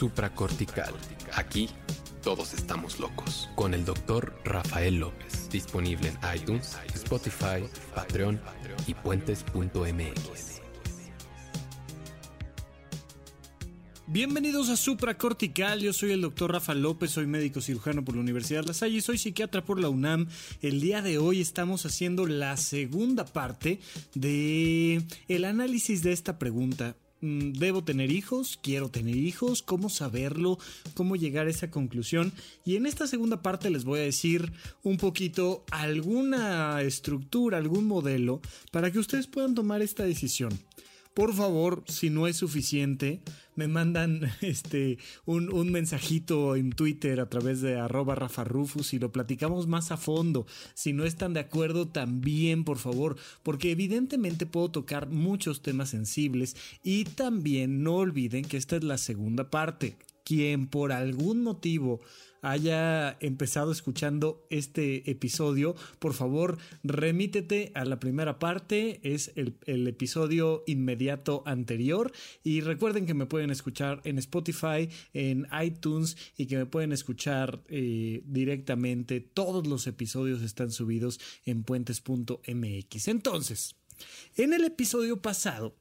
Supracortical. Aquí todos estamos locos. Con el doctor Rafael López. Disponible en iTunes, Spotify, Patreon y puentes.mx. Bienvenidos a Supracortical, yo soy el doctor Rafa López, soy médico cirujano por la Universidad La Salle y soy psiquiatra por la UNAM. El día de hoy estamos haciendo la segunda parte de el análisis de esta pregunta. Mm, ¿Debo tener hijos? ¿Quiero tener hijos? ¿Cómo saberlo? ¿Cómo llegar a esa conclusión? Y en esta segunda parte les voy a decir un poquito alguna estructura, algún modelo para que ustedes puedan tomar esta decisión. Por favor, si no es suficiente, me mandan este un, un, mensajito en Twitter a través de arroba Rafa Rufus y lo platicamos más a fondo. Si no están de acuerdo, también, por favor, porque evidentemente puedo tocar muchos temas sensibles y también no olviden que esta es la segunda parte quien por algún motivo haya empezado escuchando este episodio, por favor remítete a la primera parte, es el, episodio inmediato anterior y recuerden que me pueden escuchar en Spotify, en iTunes y que me pueden escuchar eh, directamente, todos los episodios están subidos en puentes.mx. Entonces, en el episodio pasado,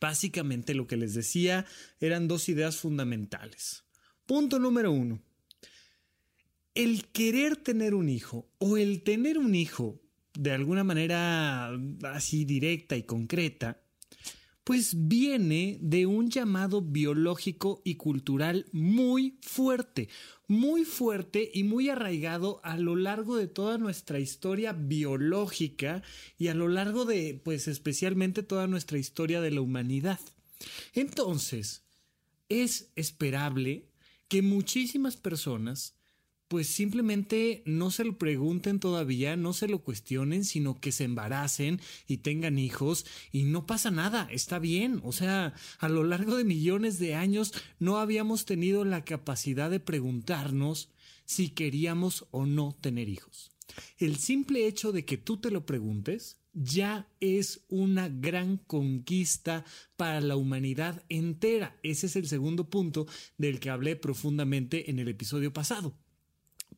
Básicamente lo que les decía eran dos ideas fundamentales. Punto número uno. El querer tener un hijo o el tener un hijo de alguna manera así directa y concreta pues viene de un llamado biológico y cultural muy fuerte, muy fuerte y muy arraigado a lo largo de toda nuestra historia biológica y a lo largo de, pues especialmente toda nuestra historia de la humanidad. Entonces, es esperable que muchísimas personas pues simplemente no se lo pregunten todavía, no se lo cuestionen, sino que se embaracen y tengan hijos y no pasa nada, está bien. O sea, a lo largo de millones de años no habíamos tenido la capacidad de preguntarnos si queríamos o no tener hijos. El simple hecho de que tú te lo preguntes ya es una gran conquista para la humanidad entera. Ese es el segundo punto del que hablé profundamente en el episodio pasado.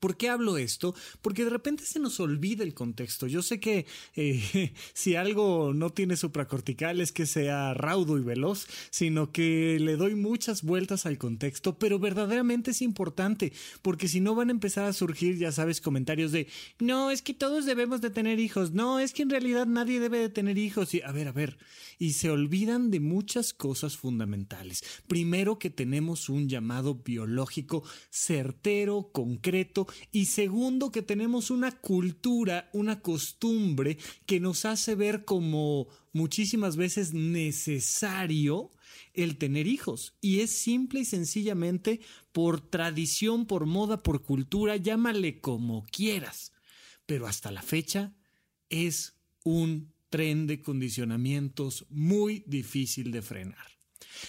¿Por qué hablo esto? Porque de repente se nos olvida el contexto. Yo sé que eh, si algo no tiene supracortical es que sea raudo y veloz, sino que le doy muchas vueltas al contexto, pero verdaderamente es importante, porque si no van a empezar a surgir, ya sabes, comentarios de, no, es que todos debemos de tener hijos, no, es que en realidad nadie debe de tener hijos, y a ver, a ver, y se olvidan de muchas cosas fundamentales. Primero que tenemos un llamado biológico certero, concreto, y segundo que tenemos una cultura, una costumbre que nos hace ver como muchísimas veces necesario el tener hijos. Y es simple y sencillamente por tradición, por moda, por cultura, llámale como quieras. Pero hasta la fecha es un tren de condicionamientos muy difícil de frenar.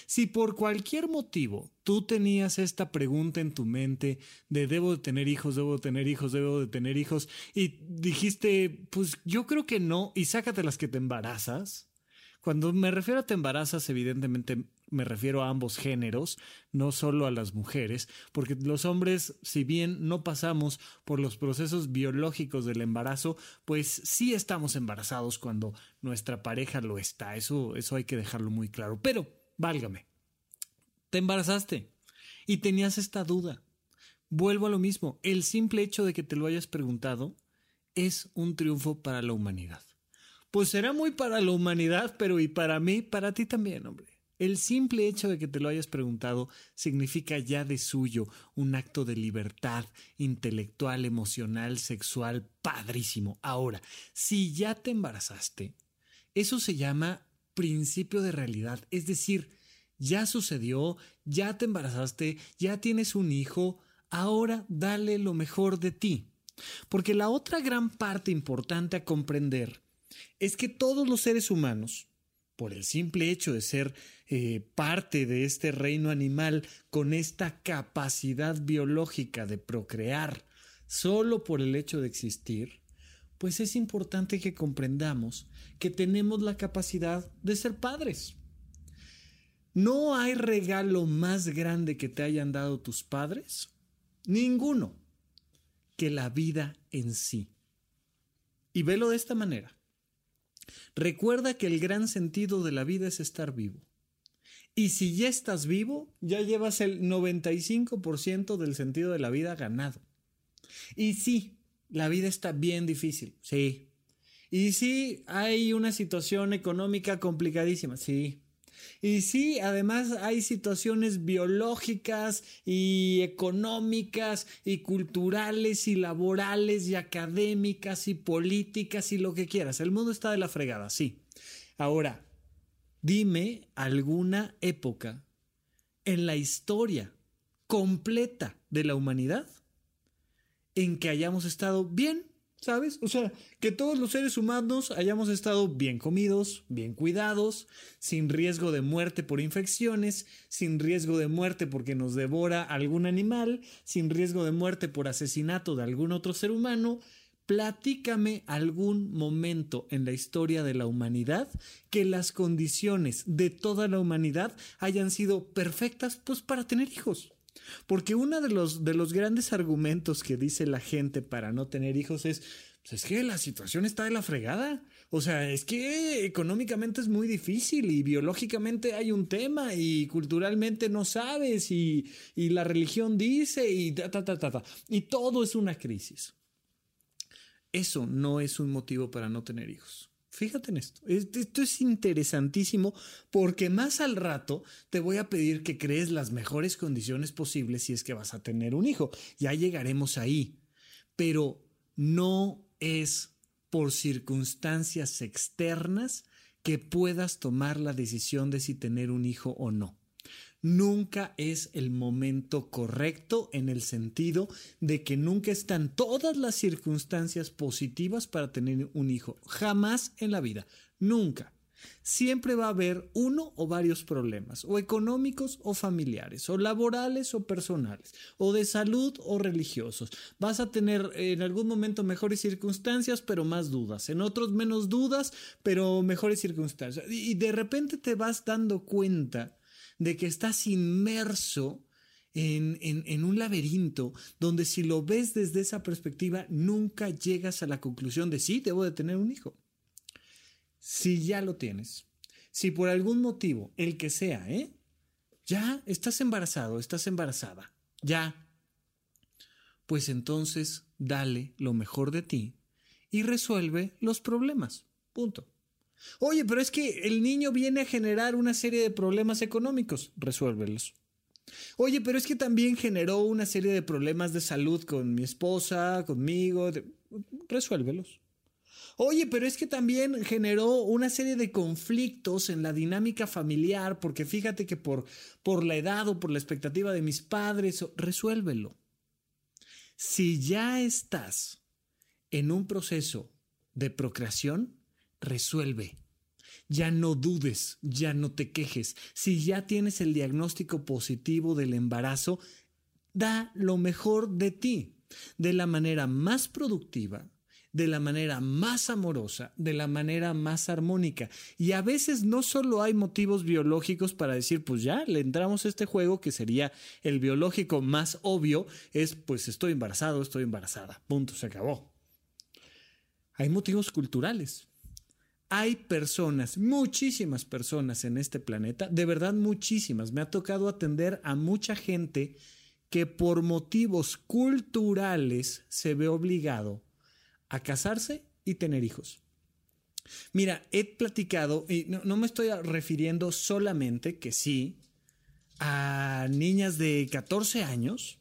Si por cualquier motivo tú tenías esta pregunta en tu mente de debo de tener hijos, debo de tener hijos, debo de tener hijos, y dijiste, pues yo creo que no, y sácate las que te embarazas. Cuando me refiero a te embarazas, evidentemente me refiero a ambos géneros, no solo a las mujeres, porque los hombres, si bien no pasamos por los procesos biológicos del embarazo, pues sí estamos embarazados cuando nuestra pareja lo está. Eso, eso hay que dejarlo muy claro. Pero válgame, te embarazaste y tenías esta duda. Vuelvo a lo mismo, el simple hecho de que te lo hayas preguntado es un triunfo para la humanidad. Pues será muy para la humanidad, pero y para mí, para ti también, hombre. El simple hecho de que te lo hayas preguntado significa ya de suyo un acto de libertad intelectual, emocional, sexual, padrísimo. Ahora, si ya te embarazaste, eso se llama principio de realidad. Es decir, ya sucedió, ya te embarazaste, ya tienes un hijo, ahora dale lo mejor de ti. Porque la otra gran parte importante a comprender es que todos los seres humanos, por el simple hecho de ser eh, parte de este reino animal con esta capacidad biológica de procrear, solo por el hecho de existir, pues es importante que comprendamos que tenemos la capacidad de ser padres. ¿No hay regalo más grande que te hayan dado tus padres? Ninguno. Que la vida en sí. Y velo de esta manera. Recuerda que el gran sentido de la vida es estar vivo. Y si ya estás vivo, ya llevas el 95% del sentido de la vida ganado. Y sí, la vida está bien difícil, sí. Y sí, hay una situación económica complicadísima, sí. Y sí, además hay situaciones biológicas y económicas y culturales y laborales y académicas y políticas y lo que quieras. El mundo está de la fregada, sí. Ahora, dime alguna época en la historia completa de la humanidad en que hayamos estado bien ¿Sabes? O sea, que todos los seres humanos hayamos estado bien comidos, bien cuidados, sin riesgo de muerte por infecciones, sin riesgo de muerte porque nos devora algún animal, sin riesgo de muerte por asesinato de algún otro ser humano. Platícame algún momento en la historia de la humanidad que las condiciones de toda la humanidad hayan sido perfectas pues para tener hijos. Porque uno de los, de los grandes argumentos que dice la gente para no tener hijos es, pues es que la situación está de la fregada. O sea, es que económicamente es muy difícil y biológicamente hay un tema y culturalmente no sabes y, y la religión dice y ta, ta, ta, ta, ta. Y todo es una crisis. Eso no es un motivo para no tener hijos. Fíjate en esto. Esto es interesantísimo porque más al rato te voy a pedir que crees las mejores condiciones posibles si es que vas a tener un hijo. Ya llegaremos ahí. Pero no es por circunstancias externas que puedas tomar la decisión de si tener un hijo o no nunca es el momento correcto en el sentido de que nunca están todas las circunstancias positivas para tener un hijo. Jamás en la vida. Nunca. Siempre va a haber uno o varios problemas, o económicos o familiares, o laborales o personales, o de salud o religiosos. Vas a tener en algún momento mejores circunstancias, pero más dudas, en otros menos dudas, pero mejores circunstancias. Y de repente te vas dando cuenta de que estás inmerso en, en, un laberinto donde si lo ves desde esa perspectiva nunca llegas a la conclusión de sí, debo de tener un hijo. Si ya lo tienes, si por algún motivo, el que sea, ¿eh? Ya estás embarazado, estás embarazada, ya. Pues entonces dale lo mejor de ti y resuelve los problemas. Punto. Oye, pero es que el niño viene a generar una serie de problemas económicos. Resuélvelos. Oye, pero es que también generó una serie de problemas de salud con mi esposa, conmigo. Resuélvelos. Oye, pero es que también generó una serie de conflictos en la dinámica familiar, porque fíjate que por, por la edad o por la expectativa de mis padres, resuélvelo. Si ya estás en un proceso de procreación, resuelve. Ya no dudes, ya no te quejes. Si ya tienes el diagnóstico positivo del embarazo, da lo mejor de ti, de la manera más productiva, de la manera más amorosa, de la manera más armónica. Y a veces no solo hay motivos biológicos para decir, pues ya, le entramos a este juego que sería el biológico más obvio, es pues estoy embarazado, estoy embarazada, punto, se acabó. Hay motivos culturales, hay personas, muchísimas personas en este planeta, de verdad muchísimas. Me ha tocado atender a mucha gente que por motivos culturales se ve obligado a casarse y tener hijos. Mira, he platicado, y no, me estoy refiriendo solamente que sí, a niñas de 14 años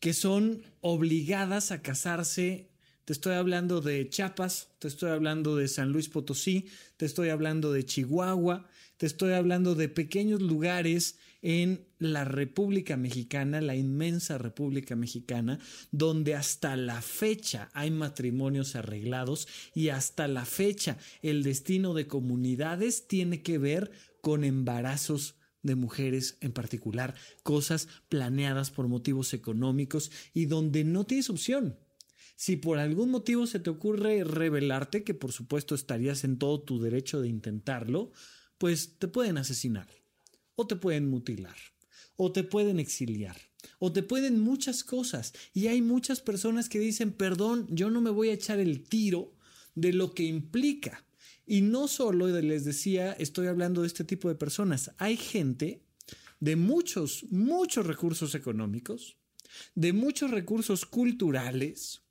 que son obligadas a casarse te estoy hablando de Chiapas, te estoy hablando de San Luis Potosí, te estoy hablando de Chihuahua, te estoy hablando de pequeños lugares en la República Mexicana, la inmensa República Mexicana, donde hasta la fecha hay matrimonios arreglados y hasta la fecha el destino de comunidades tiene que ver con embarazos de mujeres en particular, cosas planeadas por motivos económicos y donde no tienes opción. Si por algún motivo se te ocurre rebelarte, que por supuesto estarías en todo tu derecho de intentarlo, pues te pueden asesinar. o te pueden mutilar, o te pueden exiliar, o te pueden muchas cosas. Y hay muchas personas que dicen, perdón, yo no me voy a echar el tiro de lo que implica. Y no solo les decía, estoy hablando de este tipo de personas, hay gente de muchos, muchos recursos económicos, de muchos recursos culturales,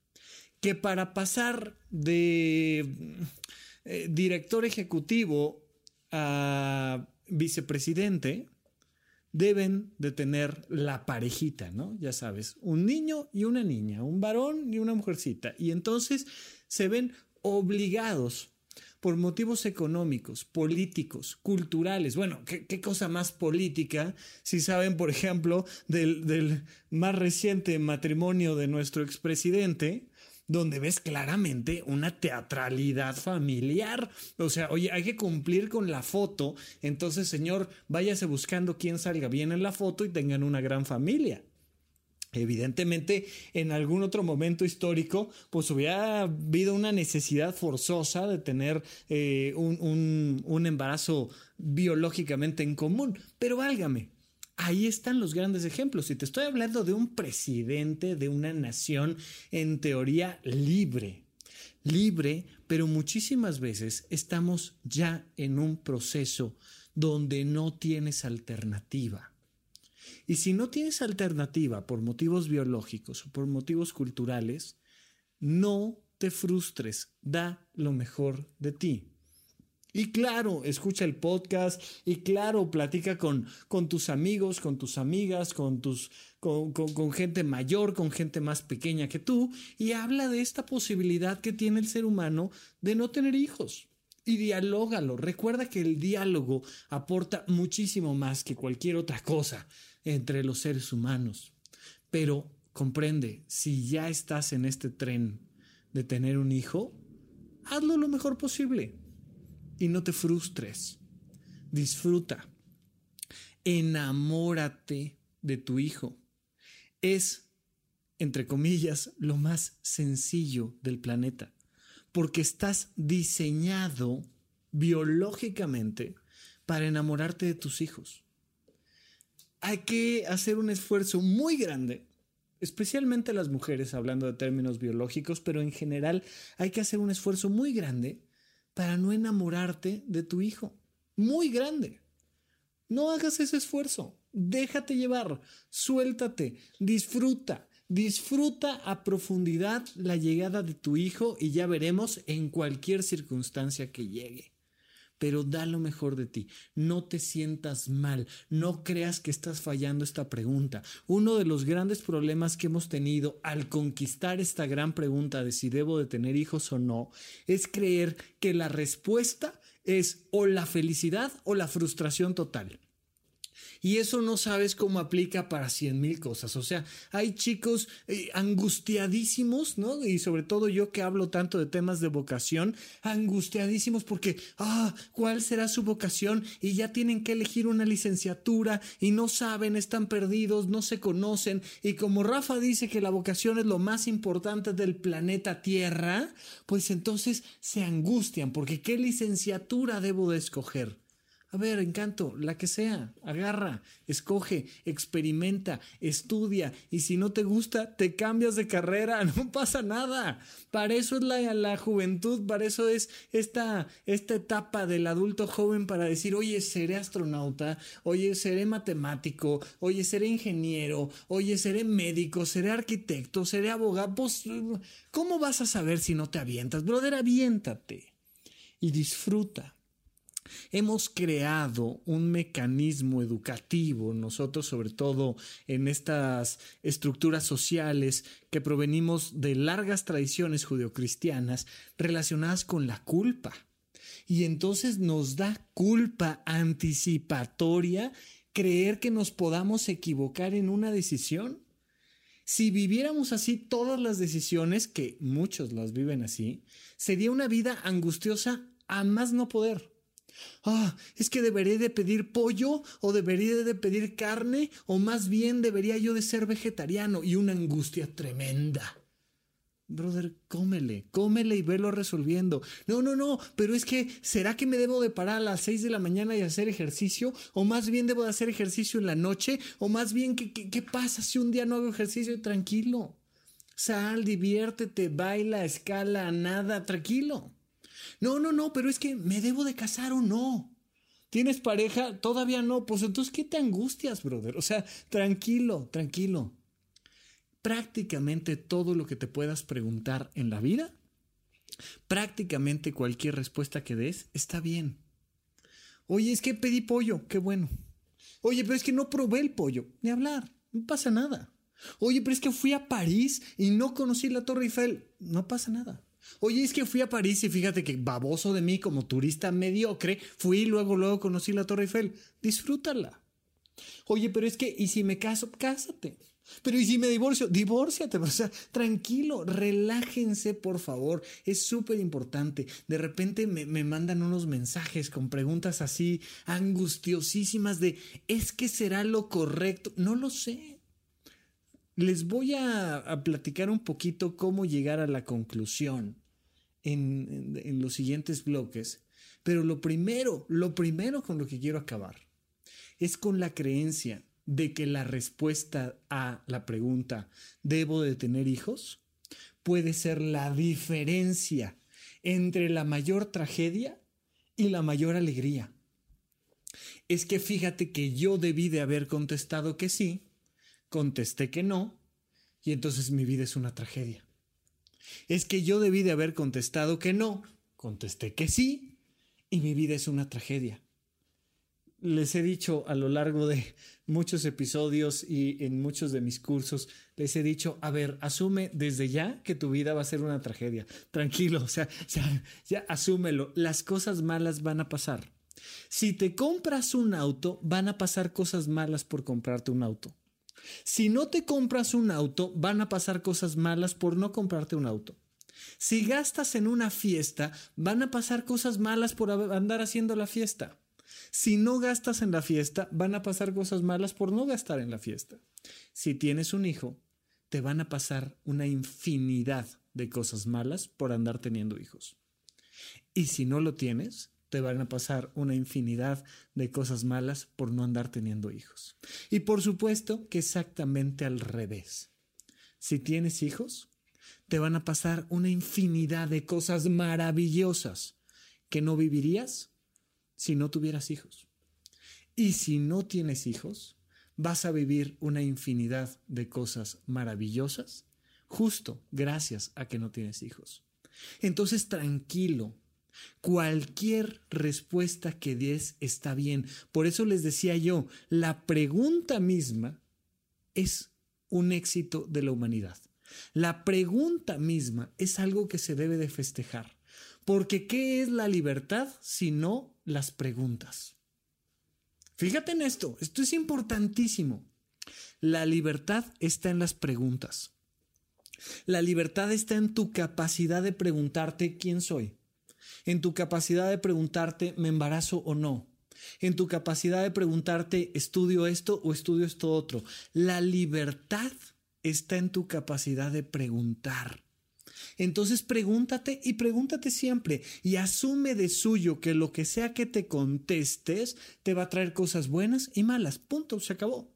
que para pasar de eh, director ejecutivo a vicepresidente, deben de tener la parejita, ¿no? Ya sabes, un niño y una niña, un varón y una mujercita. Y entonces se ven obligados por motivos económicos, políticos, culturales. Bueno, ¿qué, cosa más política si saben, por ejemplo, del, del más reciente matrimonio de nuestro expresidente? Donde ves claramente una teatralidad familiar. O sea, oye, hay que cumplir con la foto, entonces, señor, váyase buscando quién salga bien en la foto y tengan una gran familia. Evidentemente, en algún otro momento histórico, pues hubiera habido una necesidad forzosa de tener eh, un, un embarazo biológicamente en común. Pero válgame, Ahí están los grandes ejemplos. Y te estoy hablando de un presidente de una nación en teoría libre. Libre, pero muchísimas veces estamos ya en un proceso donde no tienes alternativa. Y si no tienes alternativa por motivos biológicos o por motivos culturales, no te frustres, da lo mejor de ti. Y claro, escucha el podcast y claro, platica con, con tus amigos, con tus amigas, con, tus, con, con, gente mayor, con gente más pequeña que tú y habla de esta posibilidad que tiene el ser humano de no tener hijos. Y dialógalo. Recuerda que el diálogo aporta muchísimo más que cualquier otra cosa entre los seres humanos. Pero comprende, si ya estás en este tren de tener un hijo, hazlo lo mejor posible y no te frustres. Disfruta. Enamórate de tu hijo. Es, entre comillas, lo más sencillo del planeta, porque estás diseñado biológicamente para enamorarte de tus hijos. Hay que hacer un esfuerzo muy grande, especialmente las mujeres, hablando de términos biológicos, pero en general hay que hacer un esfuerzo muy grande para no enamorarte de tu hijo. Muy grande. No hagas ese esfuerzo. Déjate llevar, suéltate, disfruta, disfruta a profundidad la llegada de tu hijo y ya veremos en cualquier circunstancia que llegue pero da lo mejor de ti. No te sientas mal, no creas que estás fallando esta pregunta. Uno de los grandes problemas que hemos tenido al conquistar esta gran pregunta de si debo de tener hijos o no, es creer que la respuesta es o la felicidad o la frustración total. Y eso no sabes cómo aplica para cien mil cosas. O sea, hay chicos eh, angustiadísimos, ¿no? Y sobre todo yo que hablo tanto de temas de vocación, angustiadísimos porque, ah, ¿cuál será su vocación? Y ya tienen que elegir una licenciatura y no saben, están perdidos, no se conocen. Y como Rafa dice que la vocación es lo más importante del planeta Tierra, pues entonces se angustian porque ¿qué licenciatura debo de escoger? A ver, encanto, la que sea, agarra, escoge, experimenta, estudia y si no te gusta, te cambias de carrera, no pasa nada. Para eso es la, la juventud, para eso es esta, esta etapa del adulto joven para decir, oye, seré astronauta, oye, seré matemático, oye, seré ingeniero, oye, seré médico, seré arquitecto, seré abogado. Pues, ¿cómo vas a saber si no te avientas? Brother, aviéntate y disfruta. Hemos creado un mecanismo educativo, nosotros sobre todo en estas estructuras sociales que provenimos de largas tradiciones judeocristianas relacionadas con la culpa. Y entonces nos da culpa anticipatoria creer que nos podamos equivocar en una decisión. Si viviéramos así todas las decisiones, que muchos las viven así, sería una vida angustiosa a más no poder. Ah, es que debería de pedir pollo o debería de pedir carne o más bien debería yo de ser vegetariano y una angustia tremenda. Brother, cómele, cómele y velo resolviendo. No, no, no, pero es que, ¿será que me debo de parar a las 6 de la mañana y hacer ejercicio? ¿O más bien debo de hacer ejercicio en la noche? ¿O más bien, ¿qué, qué, qué pasa si un día no hago ejercicio? Tranquilo. Sal, diviértete, baila, escala, nada, tranquilo. No, no, no, pero es que me debo de casar o no. ¿Tienes pareja? Todavía no. Pues entonces, ¿qué te angustias, brother? O sea, tranquilo, tranquilo prácticamente todo lo que te puedas preguntar en la vida, prácticamente cualquier respuesta que des está bien. Oye, es que pedí pollo, qué bueno. Oye, pero es que no probé el pollo, ni hablar, no pasa nada. Oye, pero es que fui a París y no conocí la Torre Eiffel, no pasa nada. Oye, es que fui a París y fíjate que baboso de mí como turista mediocre, fui y luego, luego conocí la Torre Eiffel. Disfrútala. Oye, pero es que, ¿y si me caso? Cásate. Pero ¿y si me divorcio? Divórciate, o sea, tranquilo, relájense por favor, es súper importante. De repente me, me, mandan unos mensajes con preguntas así angustiosísimas de, ¿es que será lo correcto? No lo sé. Les voy a, platicar un poquito cómo llegar a la conclusión en, en los siguientes bloques, pero lo primero, lo primero con lo que quiero acabar es con la creencia de que la respuesta a la pregunta ¿debo de tener hijos? puede ser la diferencia entre la mayor tragedia y la mayor alegría. Es que fíjate que yo debí de haber contestado que sí, contesté que no, y entonces mi vida es una tragedia. Es que yo debí de haber contestado que no, contesté que sí, y mi vida es una tragedia les he dicho a lo largo de muchos episodios y en muchos de mis cursos, les he dicho, a ver, asume desde ya que tu vida va a ser una tragedia. Tranquilo, o sea, ya, ya asúmelo. Las cosas malas van a pasar. Si te compras un auto, van a pasar cosas malas por comprarte un auto. Si no te compras un auto, van a pasar cosas malas por no comprarte un auto. Si gastas en una fiesta, van a pasar cosas malas por andar haciendo la fiesta. Si no gastas en la fiesta, van a pasar cosas malas por no gastar en la fiesta. Si tienes un hijo, te van a pasar una infinidad de cosas malas por andar teniendo hijos. Y si no lo tienes, te van a pasar una infinidad de cosas malas por no andar teniendo hijos. Y por supuesto que exactamente al revés. Si tienes hijos, te van a pasar una infinidad de cosas maravillosas que no vivirías si no tuvieras hijos. Y si no tienes hijos, vas a vivir una infinidad de cosas maravillosas justo gracias a que no tienes hijos. Entonces, tranquilo. Cualquier respuesta que des está bien. Por eso les decía yo, la pregunta misma es un éxito de la humanidad. La pregunta misma es algo que se debe de festejar. Porque ¿qué es la libertad si no las preguntas. Fíjate en esto, esto es importantísimo. La libertad está en las preguntas. La libertad está en tu capacidad de preguntarte quién soy, en tu capacidad de preguntarte me embarazo o no, en tu capacidad de preguntarte estudio esto o estudio esto otro. La libertad está en tu capacidad de preguntar. Entonces pregúntate y pregúntate siempre y asume de suyo que lo que sea que te contestes te va a traer cosas buenas y malas. Punto, se acabó.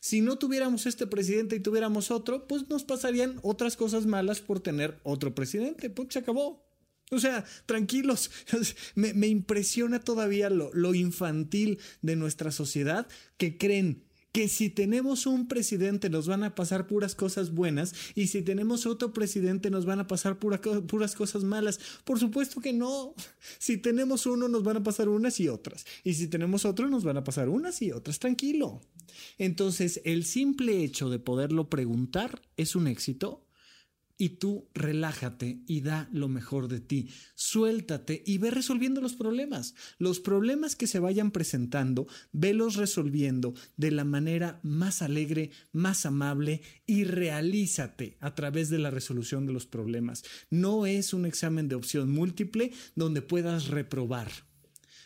Si no tuviéramos este presidente y tuviéramos otro, pues nos pasarían otras cosas malas por tener otro presidente. Pues se acabó. O sea, tranquilos, me, me impresiona todavía lo, lo infantil de nuestra sociedad que creen que si tenemos un presidente nos van a pasar puras cosas buenas y si tenemos otro presidente nos van a pasar puras cosas malas. Por supuesto que no. Si tenemos uno nos van a pasar unas y otras. Y si tenemos otro nos van a pasar unas y otras. Tranquilo. Entonces, el simple hecho de poderlo preguntar es un éxito y tú relájate y da lo mejor de ti. Suéltate y ve resolviendo los problemas. Los problemas que se vayan presentando, velos resolviendo de la manera más alegre, más amable y realízate a través de la resolución de los problemas. No es un examen de opción múltiple donde puedas reprobar.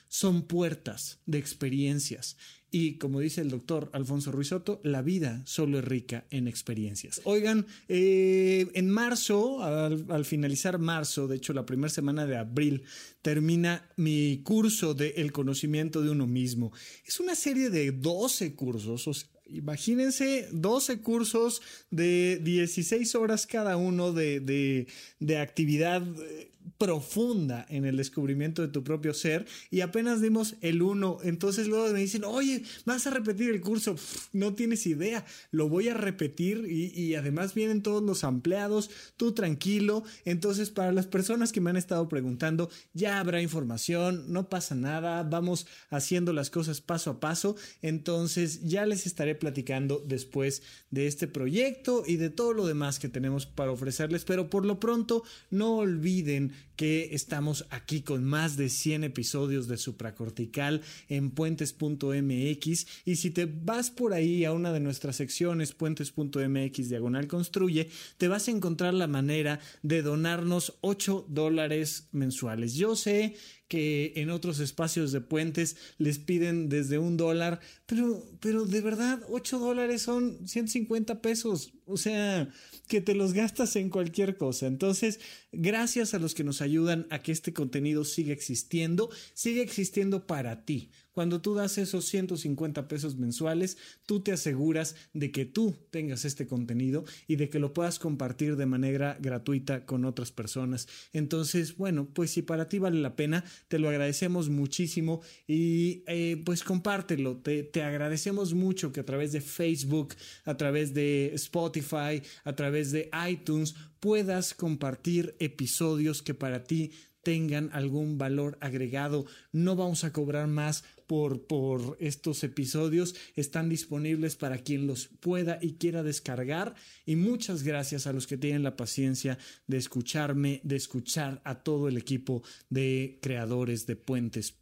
Son puertas de experiencias Y como dice el doctor Alfonso Ruizotto, la vida solo es rica en experiencias. Oigan, eh, en marzo, al, finalizar marzo, de hecho la primera semana de abril, termina mi curso de El conocimiento de uno mismo. Es una serie de 12 cursos, Imagínense 12 cursos de 16 horas cada uno de, de, de actividad eh, profunda en el descubrimiento de tu propio ser y apenas dimos el uno, entonces luego me dicen, oye, vas a repetir el curso, no tienes idea, lo voy a repetir y, además vienen todos los empleados, tú tranquilo, entonces para las personas que me han estado preguntando, ya habrá información, no pasa nada, vamos haciendo las cosas paso a paso, entonces ya les estaré platicando después de este proyecto y de todo lo demás que tenemos para ofrecerles, pero por lo pronto no olviden que estamos aquí con más de 100 episodios de Supracortical en puentes.mx y si te vas por ahí a una de nuestras secciones puentes.mx diagonal construye, te vas a encontrar la manera de donarnos 8 dólares mensuales. Yo sé que en otros espacios de puentes les piden desde un dólar, pero, pero de verdad 8 dólares son 150 pesos, o sea, que te los gastas en cualquier cosa. Entonces, gracias a los que nos ayudan a que este contenido siga existiendo, siga existiendo para ti. Cuando tú das esos 150 pesos mensuales, tú te aseguras de que tú tengas este contenido y de que lo puedas compartir de manera gratuita con otras personas. Entonces, bueno, pues si para ti vale la pena, te lo agradecemos muchísimo y eh, pues compártelo. Te, te agradecemos mucho que a través de Facebook, a través de Spotify, a través de iTunes, puedas compartir episodios que para ti tengan algún valor agregado. No vamos a cobrar más por, por estos episodios. Están disponibles para quien los pueda y quiera descargar. Y muchas gracias a los que tienen la paciencia de escucharme, de escuchar a todo el equipo de creadores de puentes.mx.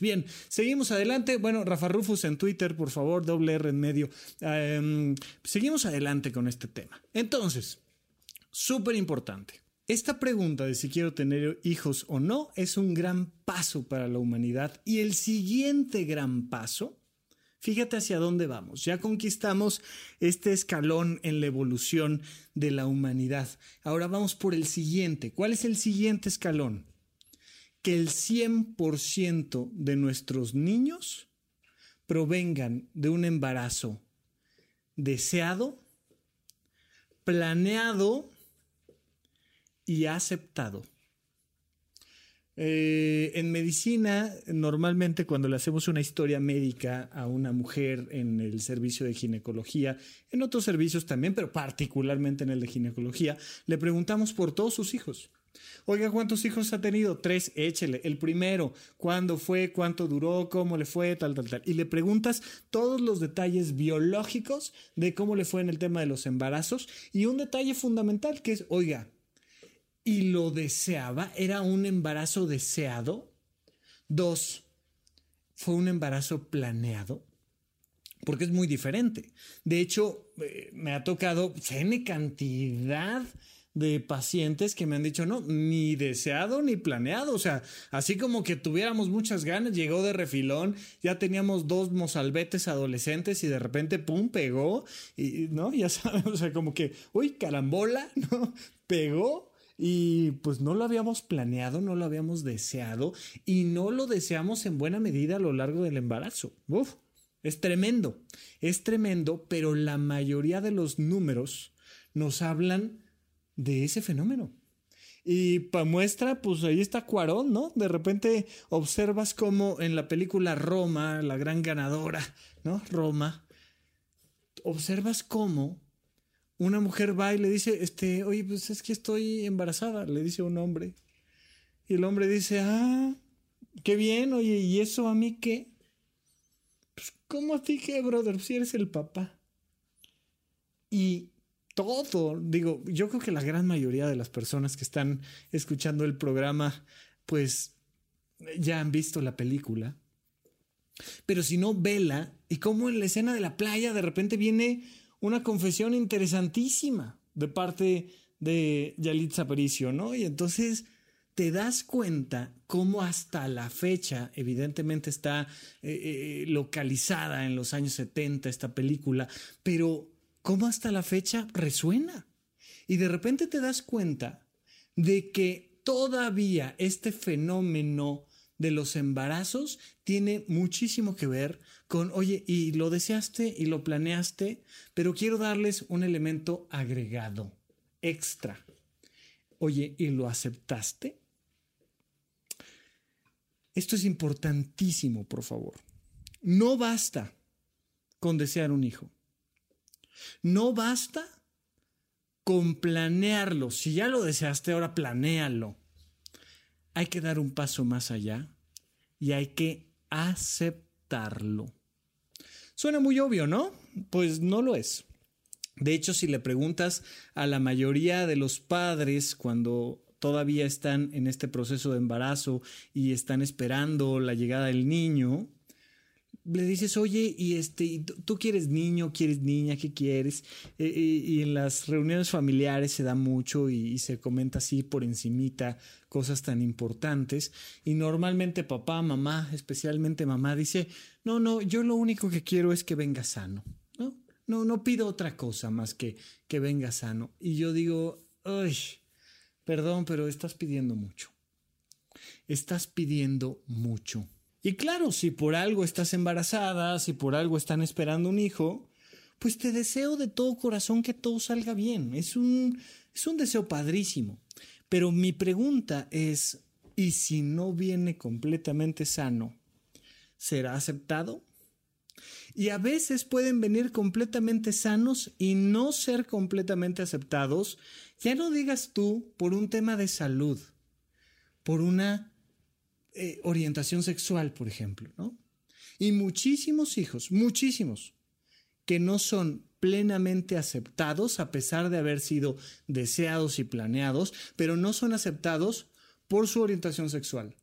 Bien, seguimos adelante. Bueno, Rafa Rufus en Twitter, por favor, doble R en medio. Em, seguimos adelante con este tema. Entonces, súper importante. Esta pregunta de si quiero tener hijos o no es un gran paso para la humanidad y el siguiente gran paso, fíjate hacia dónde vamos. Ya conquistamos este escalón en la evolución de la humanidad. Ahora vamos por el siguiente. ¿Cuál es el siguiente escalón? Que el 100% de nuestros niños provengan de un embarazo deseado, planeado, y aceptado. Eh, en medicina, normalmente cuando le hacemos una historia médica a una mujer en el servicio de ginecología, en otros servicios también, pero particularmente en el de ginecología, le preguntamos por todos sus hijos. Oiga, ¿cuántos hijos ha tenido? Tres, échele. El primero, ¿cuándo fue? ¿Cuánto duró? ¿Cómo le fue? Tal, tal, tal. Y le preguntas todos los detalles biológicos de cómo le fue en el tema de los embarazos. Y un detalle fundamental que es, oiga, y lo deseaba, era un embarazo deseado. Dos, fue un embarazo planeado, porque es muy diferente. De hecho, eh, me ha tocado N cantidad de pacientes que me han dicho, no, ni deseado ni planeado. O sea, así como que tuviéramos muchas ganas, llegó de refilón, ya teníamos dos mozalbetes adolescentes y de repente, pum, pegó. Y, ¿no? Ya sabes, o sea, como que, uy, carambola, ¿no? Pegó y pues no lo habíamos planeado, no lo habíamos deseado y no lo deseamos en buena medida a lo largo del embarazo. Uf, es tremendo, es tremendo, pero la mayoría de los números nos hablan de ese fenómeno. Y para muestra, pues ahí está Cuarón, ¿no? De repente observas como en la película Roma, la gran ganadora, ¿no? Roma, observas cómo una mujer va y le dice, este, oye, pues es que estoy embarazada, le dice un hombre. Y el hombre dice, ah, qué bien, oye, ¿y eso a mí qué? Pues, ¿cómo a ti qué, brother? Si eres el papá. Y todo, digo, yo creo que la gran mayoría de las personas que están escuchando el programa, pues ya han visto la película. Pero si no, vela, y como en la escena de la playa de repente viene una confesión interesantísima de parte de Yalitza Aparicio, ¿no? Y entonces te das cuenta cómo hasta la fecha, evidentemente está eh, eh, localizada en los años 70 esta película, pero cómo hasta la fecha resuena. Y de repente te das cuenta de que todavía este fenómeno de los embarazos tiene muchísimo que ver con, oye, y lo deseaste y lo planeaste, pero quiero darles un elemento agregado, extra. Oye, ¿y lo aceptaste? Esto es importantísimo, por favor. No basta con desear un hijo. No basta con planearlo. Si ya lo deseaste, ahora planéalo. Hay que dar un paso más allá y hay que aceptarlo. Suena muy obvio, ¿no? Pues no lo es. De hecho, si le preguntas a la mayoría de los padres cuando todavía están en este proceso de embarazo y están esperando la llegada del niño, le dices, oye, y este, tú quieres niño, quieres niña, ¿qué quieres? Eh, eh, y en las reuniones familiares se da mucho y, se comenta así por encimita cosas tan importantes. Y normalmente papá, mamá, especialmente mamá, dice, no, no, yo lo único que quiero es que venga sano. No, no, no pido otra cosa más que que venga sano. Y yo digo, ay, perdón, pero estás pidiendo mucho. Estás pidiendo mucho. Y claro, si por algo estás embarazada, si por algo están esperando un hijo, pues te deseo de todo corazón que todo salga bien. Es un, es un deseo padrísimo. Pero mi pregunta es, ¿y si no viene completamente sano, será aceptado? Y a veces pueden venir completamente sanos y no ser completamente aceptados, ya no digas tú por un tema de salud, por una eh, orientación sexual, por ejemplo, ¿no? Y muchísimos hijos, muchísimos, que no son plenamente aceptados a pesar de haber sido deseados y planeados, pero no son aceptados por su orientación sexual.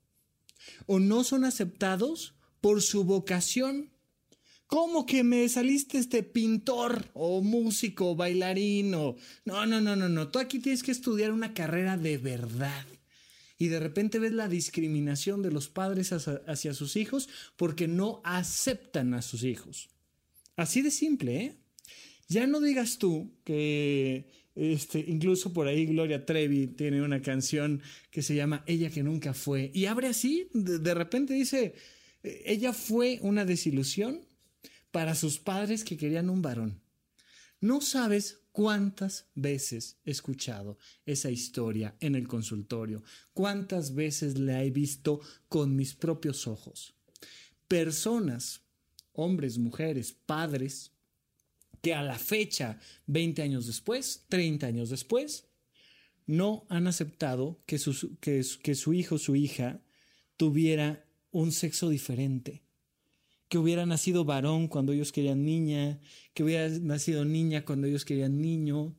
O no son aceptados por su vocación. ¿Cómo que me saliste este pintor o músico o bailarín o... No, no, no, no, no. Tú aquí tienes que estudiar una carrera de verdad y de repente ves la discriminación de los padres hacia, sus hijos porque no aceptan a sus hijos. Así de simple, ¿eh? Ya no digas tú que este, incluso por ahí Gloria Trevi tiene una canción que se llama Ella que nunca fue. Y abre así, de, de repente dice, ella fue una desilusión para sus padres que querían un varón. No sabes ¿Cuántas veces he escuchado esa historia en el consultorio? ¿Cuántas veces la he visto con mis propios ojos? Personas, hombres, mujeres, padres, que a la fecha, 20 años después, 30 años después, no han aceptado que que su hijo o su hija tuviera un sexo diferente que hubiera nacido varón cuando ellos querían niña, que hubiera nacido niña cuando ellos querían niño,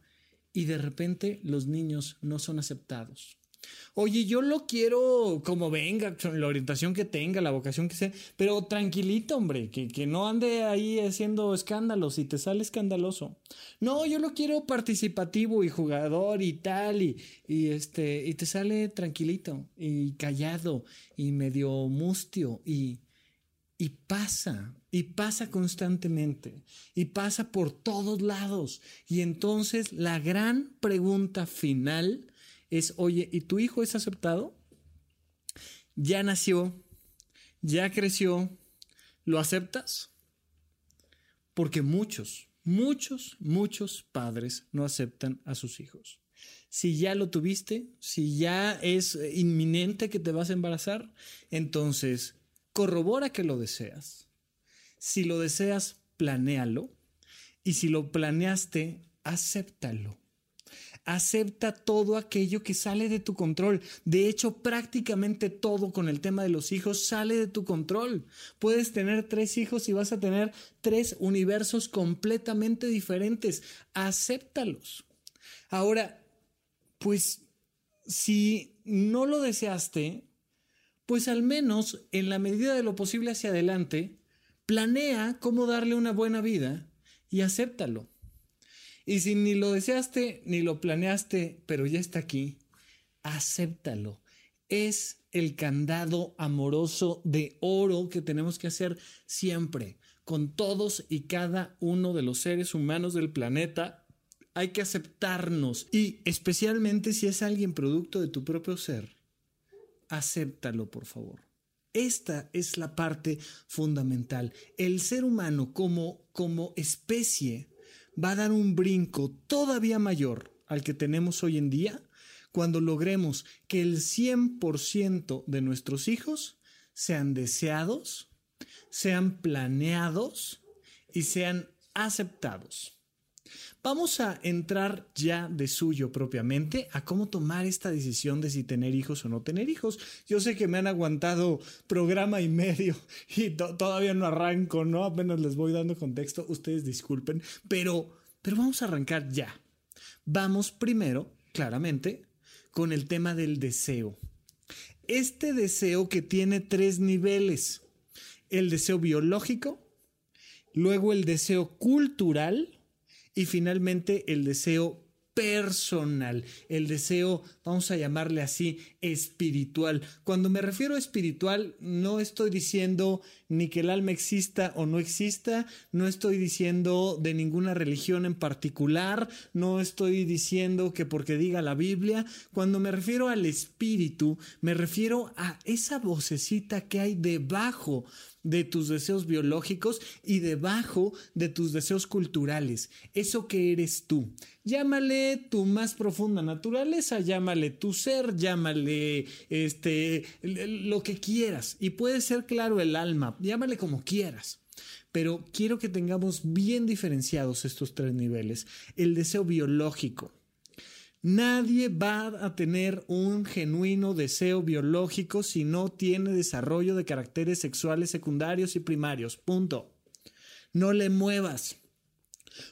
y de repente los niños no son aceptados. Oye, yo lo quiero como venga, la orientación que tenga, la vocación que sea, pero tranquilito, hombre, que, que no ande ahí haciendo escándalos y te sale escandaloso. No, yo lo quiero participativo y jugador y tal, y, y este, y te sale tranquilito y callado y medio mustio y y pasa, y pasa constantemente, y pasa por todos lados. Y entonces la gran pregunta final es, oye, ¿y tu hijo es aceptado? Ya nació, ya creció, ¿lo aceptas? Porque muchos, muchos, muchos padres no aceptan a sus hijos. Si ya lo tuviste, si ya es inminente que te vas a embarazar, entonces corrobora que lo deseas. Si lo deseas, planéalo. Y si lo planeaste, acéptalo. Acepta todo aquello que sale de tu control. De hecho, prácticamente todo con el tema de los hijos sale de tu control. Puedes tener tres hijos y vas a tener tres universos completamente diferentes. Acéptalos. Ahora, pues si no lo deseaste, pues al menos en la medida de lo posible hacia adelante, planea cómo darle una buena vida y acéptalo. Y si ni lo deseaste ni lo planeaste, pero ya está aquí, acéptalo. es el candado amoroso de oro que tenemos que hacer siempre con todos y cada uno de los seres humanos del planeta. Hay que aceptarnos y especialmente si es alguien producto de tu propio ser, acéptalo por favor. Esta es la parte fundamental. El ser humano como, como especie va a dar un brinco todavía mayor al que tenemos hoy en día cuando logremos que el 100% de nuestros hijos sean deseados, sean planeados y sean aceptados. Vamos a entrar ya de suyo propiamente a cómo tomar esta decisión de si tener hijos o no tener hijos. Yo sé que me han aguantado programa y medio y todavía no arranco, ¿no? Apenas les voy dando contexto, ustedes disculpen, pero, pero vamos a arrancar ya. Vamos primero, claramente, con el tema del deseo. Este deseo que tiene tres niveles el deseo biológico, luego el deseo cultural y finalmente el deseo personal, el deseo, vamos a llamarle así, espiritual. Cuando me refiero a espiritual, no estoy diciendo ni que el alma exista o no exista, no estoy diciendo de ninguna religión en particular, no estoy diciendo que porque diga la Biblia. Cuando me refiero al espíritu, me refiero a esa vocecita que hay debajo de tus deseos biológicos y debajo de tus deseos culturales. Eso que eres tú. Llámale tu más profunda naturaleza, llámale tu ser, llámale este lo que quieras y puede ser claro el alma, llámale como quieras. Pero quiero que tengamos bien diferenciados estos tres niveles. El deseo biológico, Nadie va a tener un genuino deseo biológico si no tiene desarrollo de caracteres sexuales secundarios y primarios. Punto. No le muevas.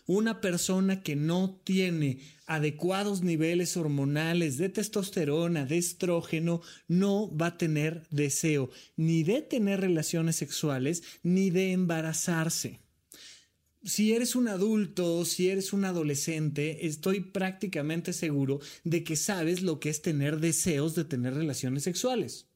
Una persona que no tiene adecuados niveles hormonales de testosterona, de estrógeno, no va a tener deseo ni de tener relaciones sexuales ni de embarazarse si eres un adulto, si eres un adolescente, estoy prácticamente seguro de que sabes lo que es tener deseos de tener relaciones sexuales.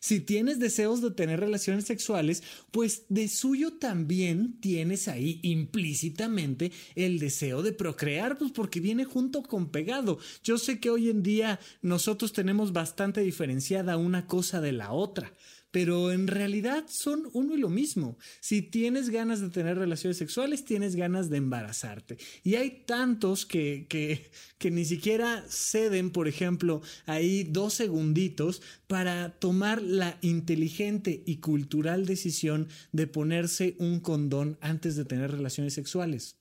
Si tienes deseos de tener relaciones sexuales, pues de suyo también tienes ahí implícitamente el deseo de procrear, pues porque viene junto con pegado. Yo sé que hoy en día nosotros tenemos bastante diferenciada una cosa de la otra, pero en realidad son uno y lo mismo. Si tienes ganas de tener relaciones sexuales, tienes ganas de embarazarte. Y hay tantos que, que, que ni siquiera ceden, por ejemplo, ahí dos segunditos para tomar la inteligente y cultural decisión de ponerse un condón antes de tener relaciones sexuales.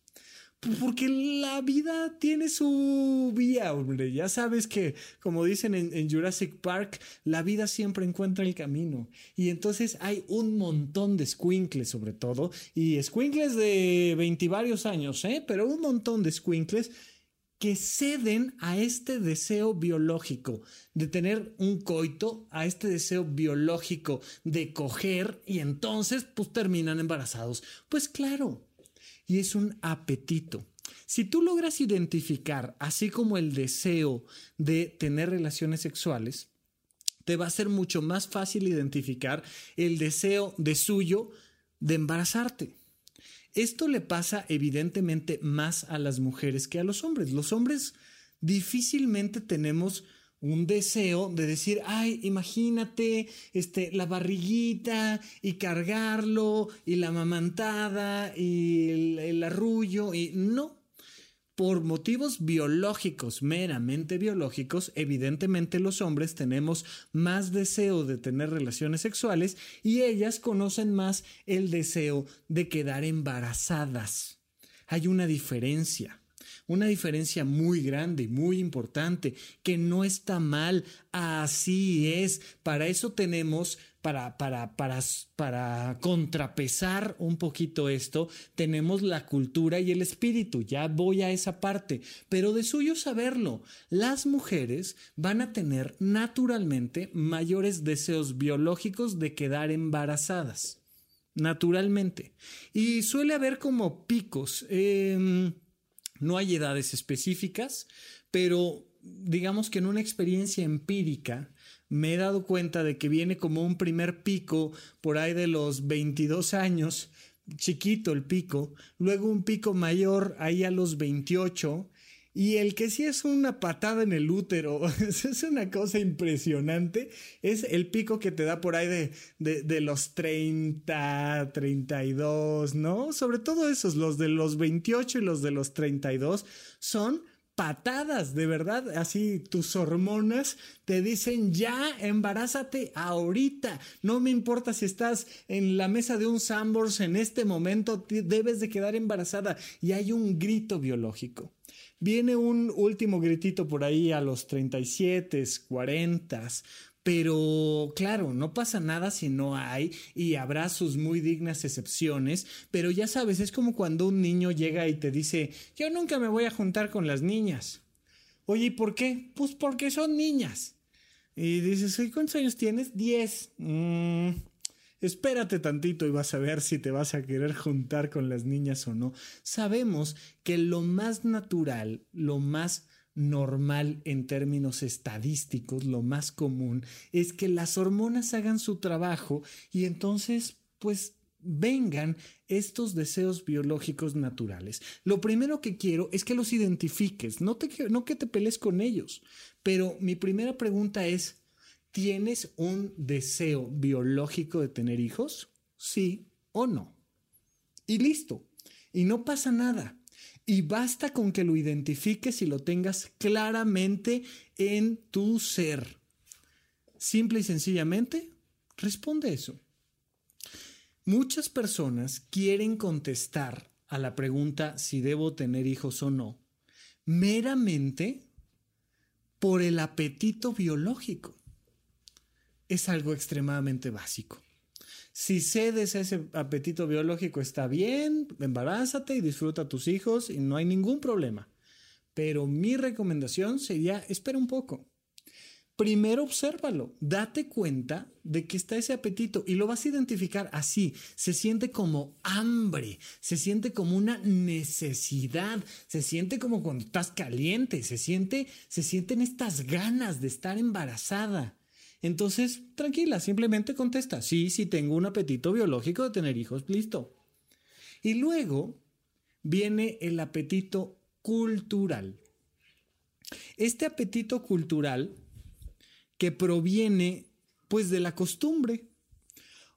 Porque la vida tiene su vía, hombre. Ya sabes que, como dicen en, Jurassic Park, la vida siempre encuentra el camino. Y entonces hay un montón de squinkles, sobre todo, y squinkles de veintivarios años, ¿eh? Pero un montón de squinkles que ceden a este deseo biológico de tener un coito, a este deseo biológico de coger y entonces pues terminan embarazados. Pues claro, y es un apetito. Si tú logras identificar, así como el deseo de tener relaciones sexuales, te va a ser mucho más fácil identificar el deseo de suyo de embarazarte. Esto le pasa evidentemente más a las mujeres que a los hombres. Los hombres difícilmente tenemos un deseo de decir, ay, imagínate, este, la barriguita y cargarlo y la mamantada y el, el arrullo y no. Por motivos biológicos, meramente biológicos, evidentemente los hombres tenemos más deseo de tener relaciones sexuales y ellas conocen más el deseo de quedar embarazadas. Hay una diferencia una diferencia muy grande, muy importante, que no está mal, así es. Para eso tenemos, para, para, para, para contrapesar un poquito esto, tenemos la cultura y el espíritu. Ya voy a esa parte, pero de suyo saberlo, las mujeres van a tener naturalmente mayores deseos biológicos de quedar embarazadas naturalmente. Y suele haber como picos. Eh, no hay edades específicas, pero digamos que en una experiencia empírica me he dado cuenta de que viene como un primer pico por ahí de los 22 años, chiquito el pico, luego un pico mayor ahí a los 28 y el que sí es una patada en el útero, es una cosa impresionante, es el pico que te da por ahí de, de, los 30, 32, ¿no? Sobre todo esos, los de los 28 y los de los 32, son patadas, de verdad, así tus hormonas te dicen ya, embarázate ahorita, no me importa si estás en la mesa de un Sambors en este momento, debes de quedar embarazada y hay un grito biológico. Viene un último gritito por ahí a los 37, 40, pero claro, no pasa nada si no hay y habrá sus muy dignas excepciones, pero ya sabes, es como cuando un niño llega y te dice, yo nunca me voy a juntar con las niñas. Oye, ¿y por qué? Pues porque son niñas. Y dices, ¿cuántos años tienes? Diez. Mm, Espérate tantito y vas a ver si te vas a querer juntar con las niñas o no. Sabemos que lo más natural, lo más normal en términos estadísticos, lo más común, es que las hormonas hagan su trabajo y entonces, pues, vengan estos deseos biológicos naturales. Lo primero que quiero es que los identifiques, no, te, no que te pelees con ellos, pero mi primera pregunta es, ¿Tienes un deseo biológico de tener hijos? Sí o no. Y listo. Y no pasa nada. Y basta con que lo identifiques y lo tengas claramente en tu ser. Simple y sencillamente, responde eso. Muchas personas quieren contestar a la pregunta si debo tener hijos o no, meramente por el apetito biológico es algo extremadamente básico. Si cedes ese apetito biológico, está bien, embarázate y disfruta a tus hijos y no hay ningún problema. Pero mi recomendación sería, espera un poco. Primero obsérvalo, date cuenta de que está ese apetito y lo vas a identificar así. Se siente como hambre, se siente como una necesidad, se siente como cuando estás caliente, se siente, se sienten estas ganas de estar embarazada. Entonces, tranquila, simplemente contesta, sí, sí tengo un apetito biológico de tener hijos, listo. Y luego viene el apetito cultural. Este apetito cultural que proviene pues de la costumbre.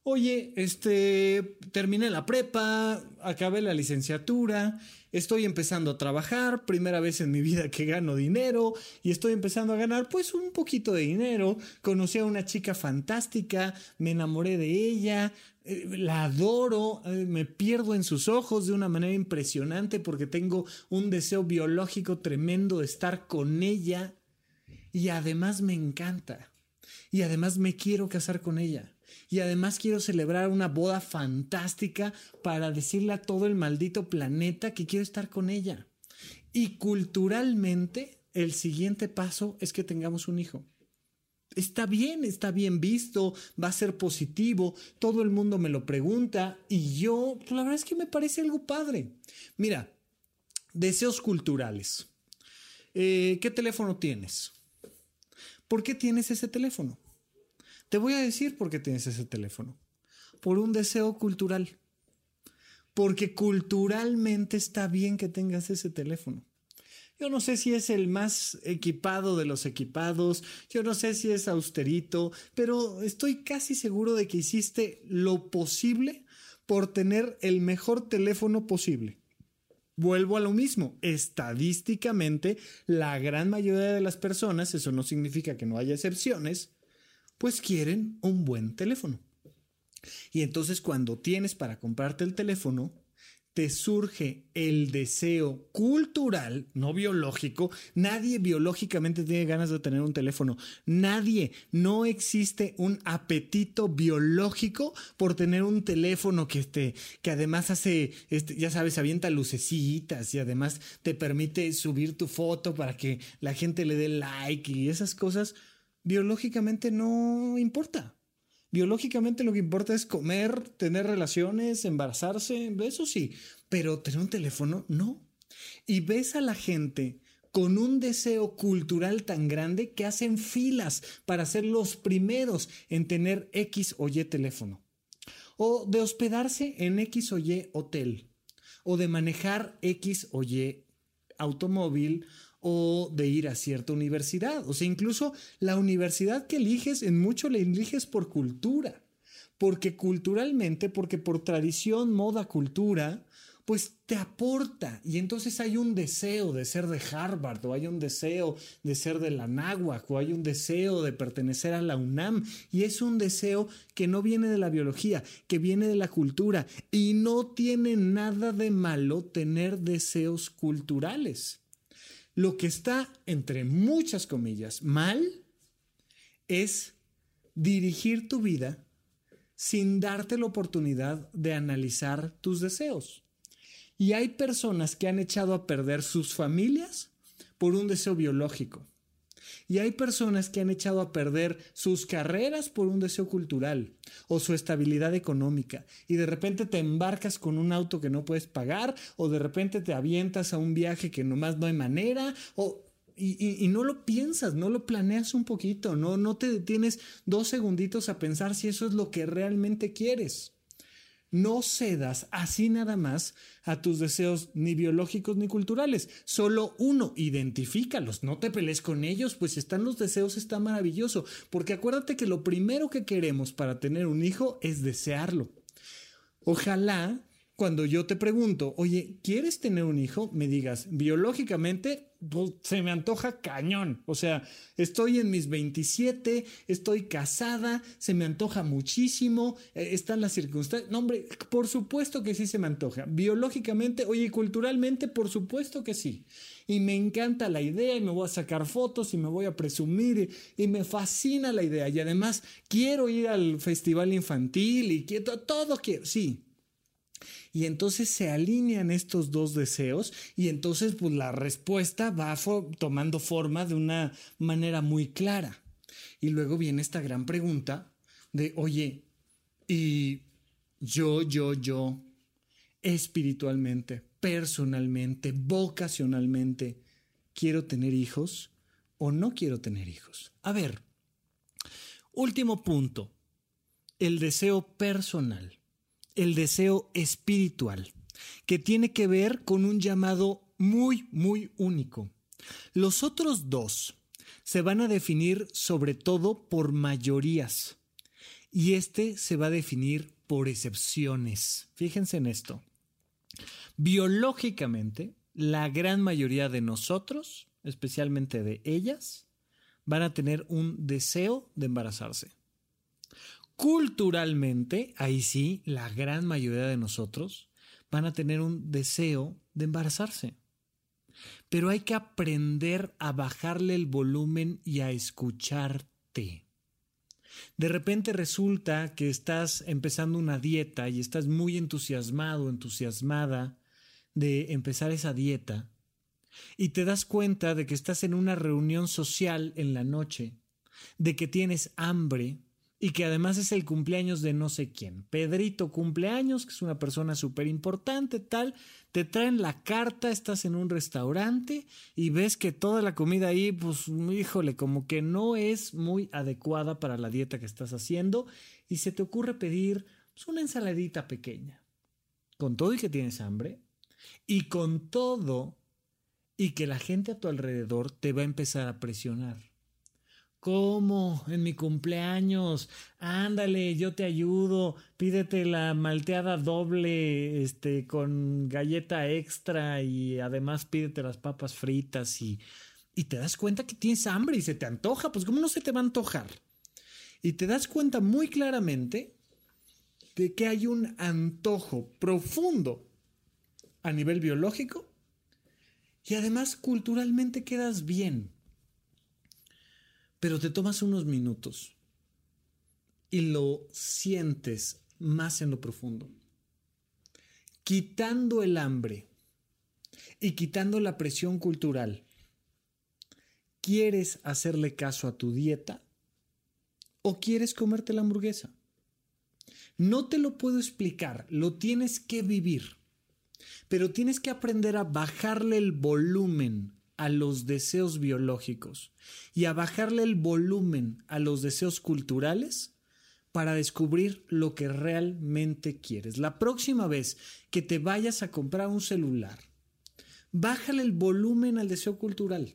Oye, este, terminé la prepa, acabé la licenciatura, estoy empezando a trabajar, primera vez en mi vida que gano dinero y estoy empezando a ganar pues un poquito de dinero. Conocí a una chica fantástica, me enamoré de ella, eh, la adoro, eh, me pierdo en sus ojos de una manera impresionante porque tengo un deseo biológico tremendo de estar con ella y además me encanta y además me quiero casar con ella y además quiero celebrar una boda fantástica para decirle a todo el maldito planeta que quiero estar con ella. Y culturalmente, el siguiente paso es que tengamos un hijo. Está bien, está bien visto, va a ser positivo, todo el mundo me lo pregunta y yo, pues, la verdad es que me parece algo padre. Mira, deseos culturales. Eh, ¿Qué teléfono tienes? ¿Por qué tienes ese teléfono? Te voy a decir por qué tienes ese teléfono. Por un deseo cultural. Porque culturalmente está bien que tengas ese teléfono. Yo no sé si es el más equipado de los equipados, yo no sé si es austerito, pero estoy casi seguro de que hiciste lo posible por tener el mejor teléfono posible. Vuelvo a lo mismo, estadísticamente la gran mayoría de las personas, eso no significa que no haya excepciones, pues quieren un buen teléfono. Y entonces cuando tienes para comprarte el teléfono, te surge el deseo cultural, no biológico. Nadie biológicamente tiene ganas de tener un teléfono. Nadie. No existe un apetito biológico por tener un teléfono que, este, que además hace, este, ya sabes, avienta lucecitas y además te permite subir tu foto para que la gente le dé like y esas cosas biológicamente no importa. Biológicamente lo que importa es comer, tener relaciones, embarazarse, eso sí, pero tener un teléfono no. Y ves a la gente con un deseo cultural tan grande que hacen filas para ser los primeros en tener X o Y teléfono, o de hospedarse en X o Y hotel, o de manejar X o Y automóvil, o de ir a cierta universidad. O sea, incluso la universidad que eliges, en mucho la eliges por cultura. Porque culturalmente, porque por tradición, moda, cultura, pues te aporta. Y entonces hay un deseo de ser de Harvard, o hay un deseo de ser de la Náhuac, o hay un deseo de pertenecer a la UNAM. Y es un deseo que no viene de la biología, que viene de la cultura. Y no tiene nada de malo tener deseos culturales. Lo que está, entre muchas comillas, mal es dirigir tu vida sin darte la oportunidad de analizar tus deseos. Y hay personas que han echado a perder sus familias por un deseo biológico. Y hay personas que han echado a perder sus carreras por un deseo cultural o su estabilidad económica. Y de repente te embarcas con un auto que no puedes pagar o de repente te avientas a un viaje que nomás no hay manera o... Y, no lo piensas, no lo planeas un poquito, no, no te detienes dos segunditos a pensar si eso es lo que realmente quieres. No cedas así nada más a tus deseos ni biológicos ni culturales. Solo uno, identifícalos, no te pelees con ellos, pues están los deseos, está maravilloso. Porque acuérdate que lo primero que queremos para tener un hijo es desearlo. Ojalá cuando yo te pregunto, oye, ¿quieres tener un hijo? Me digas, biológicamente, pues, se me antoja cañón. O sea, estoy en mis 27, estoy casada, se me antoja muchísimo, eh, están las circunstancias. No, hombre, por supuesto que sí se me antoja. Biológicamente, oye, culturalmente, por supuesto que sí. Y me encanta la idea y me voy a sacar fotos y me voy a presumir y, y me fascina la idea. Y además, quiero ir al festival infantil y quiero, todo quiero, sí y entonces se alinean estos dos deseos y entonces pues la respuesta va tomando forma de una manera muy clara. Y luego viene esta gran pregunta de, oye, y yo, yo, yo, espiritualmente, personalmente, vocacionalmente, ¿quiero tener hijos o no quiero tener hijos? A ver, último punto, el deseo personal el deseo espiritual, que tiene que ver con un llamado muy, muy único. Los otros dos se van a definir sobre todo por mayorías y este se va a definir por excepciones. Fíjense en esto. Biológicamente, la gran mayoría de nosotros, especialmente de ellas, van a tener un deseo de embarazarse. Culturalmente, ahí sí, la gran mayoría de nosotros van a tener un deseo de embarazarse. Pero hay que aprender a bajarle el volumen y a escucharte. De repente resulta que estás empezando una dieta y estás muy entusiasmado, entusiasmada de empezar esa dieta y te das cuenta de que estás en una reunión social en la noche, de que tienes hambre y que además es el cumpleaños de no sé quién. Pedrito cumpleaños, que es una persona súper importante, tal, te traen la carta, estás en un restaurante y ves que toda la comida ahí, pues híjole, como que no es muy adecuada para la dieta que estás haciendo y se te ocurre pedir pues, una ensaladita pequeña. Con todo y que tienes hambre y con todo y que la gente a tu alrededor te va a empezar a presionar ¿Cómo? En mi cumpleaños. Ándale, yo te ayudo. Pídete la malteada doble, este, con galleta extra y además pídete las papas fritas y, y te das cuenta que tienes hambre y se te antoja. Pues, ¿cómo no se te va a antojar? Y te das cuenta muy claramente de que hay un antojo profundo a nivel biológico y además culturalmente quedas bien pero te tomas unos minutos y lo sientes más en lo profundo. Quitando el hambre y quitando la presión cultural, ¿quieres hacerle caso a tu dieta o quieres comerte la hamburguesa? No te lo puedo explicar, lo tienes que vivir, pero tienes que aprender a bajarle el volumen a los deseos biológicos y a bajarle el volumen a los deseos culturales para descubrir lo que realmente quieres. La próxima vez que te vayas a comprar un celular, bájale el volumen al deseo cultural.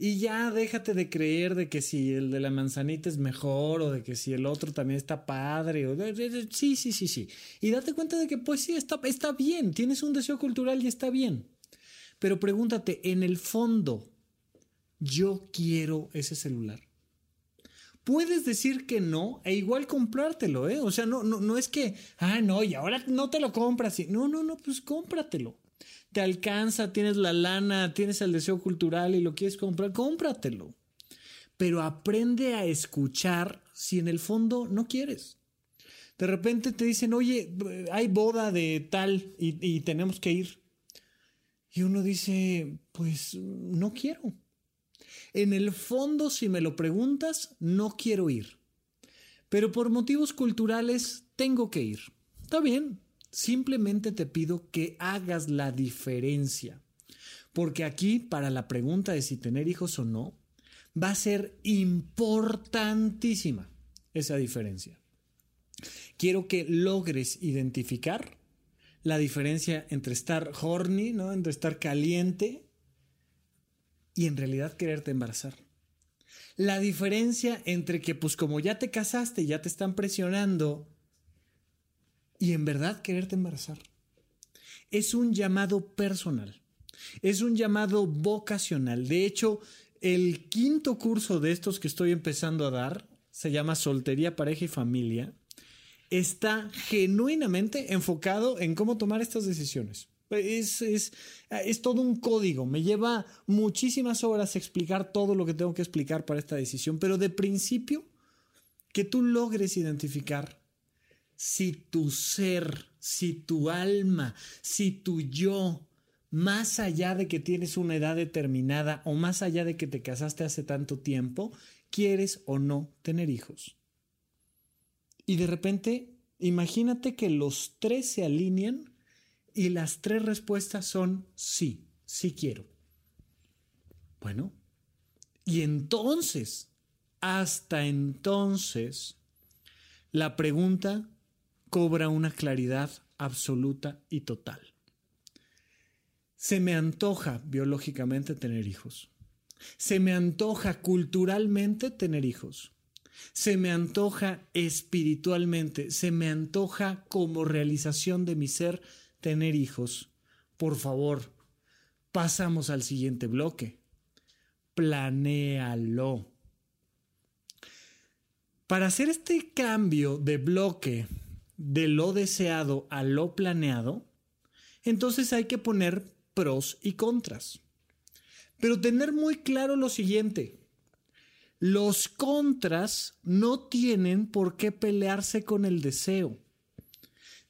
Y ya déjate de creer de que si el de la manzanita es mejor o de que si el otro también está padre. O sí, sí, sí, sí. Y date cuenta de que pues sí, está, está bien. Tienes un deseo cultural y está bien. Pero pregúntate, en el fondo, yo quiero ese celular. Puedes decir que no e igual comprártelo, ¿eh? O sea, no, no, no es que, ah, no, y ahora no te lo compras. No, no, no, pues cómpratelo te alcanza, tienes la lana, tienes el deseo cultural y lo quieres comprar, cómpratelo. Pero aprende a escuchar si en el fondo no quieres. De repente te dicen, oye, hay boda de tal y, y tenemos que ir. Y uno dice, pues no quiero. En el fondo, si me lo preguntas, no quiero ir. Pero por motivos culturales tengo que ir. Está bien, Simplemente te pido que hagas la diferencia. Porque aquí, para la pregunta de si tener hijos o no, va a ser importantísima esa diferencia. Quiero que logres identificar la diferencia entre estar horny, ¿no? entre estar caliente y en realidad quererte embarazar. La diferencia entre que, pues como ya te casaste, ya te están presionando, y en verdad quererte embarazar. Es un llamado personal, es un llamado vocacional. De hecho, el quinto curso de estos que estoy empezando a dar se llama Soltería, Pareja y Familia. Está genuinamente enfocado en cómo tomar estas decisiones. Es, es, es, todo un código. Me lleva muchísimas horas explicar todo lo que tengo que explicar para esta decisión, pero de principio, que tú logres identificar si tu ser, si tu alma, si tu yo, más allá de que tienes una edad determinada o más allá de que te casaste hace tanto tiempo, quieres o no tener hijos. Y de repente, imagínate que los tres se alinean y las tres respuestas son sí, sí quiero. Bueno, y entonces, hasta entonces, la pregunta cobra una claridad absoluta y total. Se me antoja biológicamente tener hijos. Se me antoja culturalmente tener hijos. Se me antoja espiritualmente. Se me antoja como realización de mi ser tener hijos. Por favor, pasamos al siguiente bloque. Planéalo. Para hacer este cambio de bloque de lo deseado a lo planeado, entonces hay que poner pros y contras. Pero tener muy claro lo siguiente, los contras no tienen por qué pelearse con el deseo.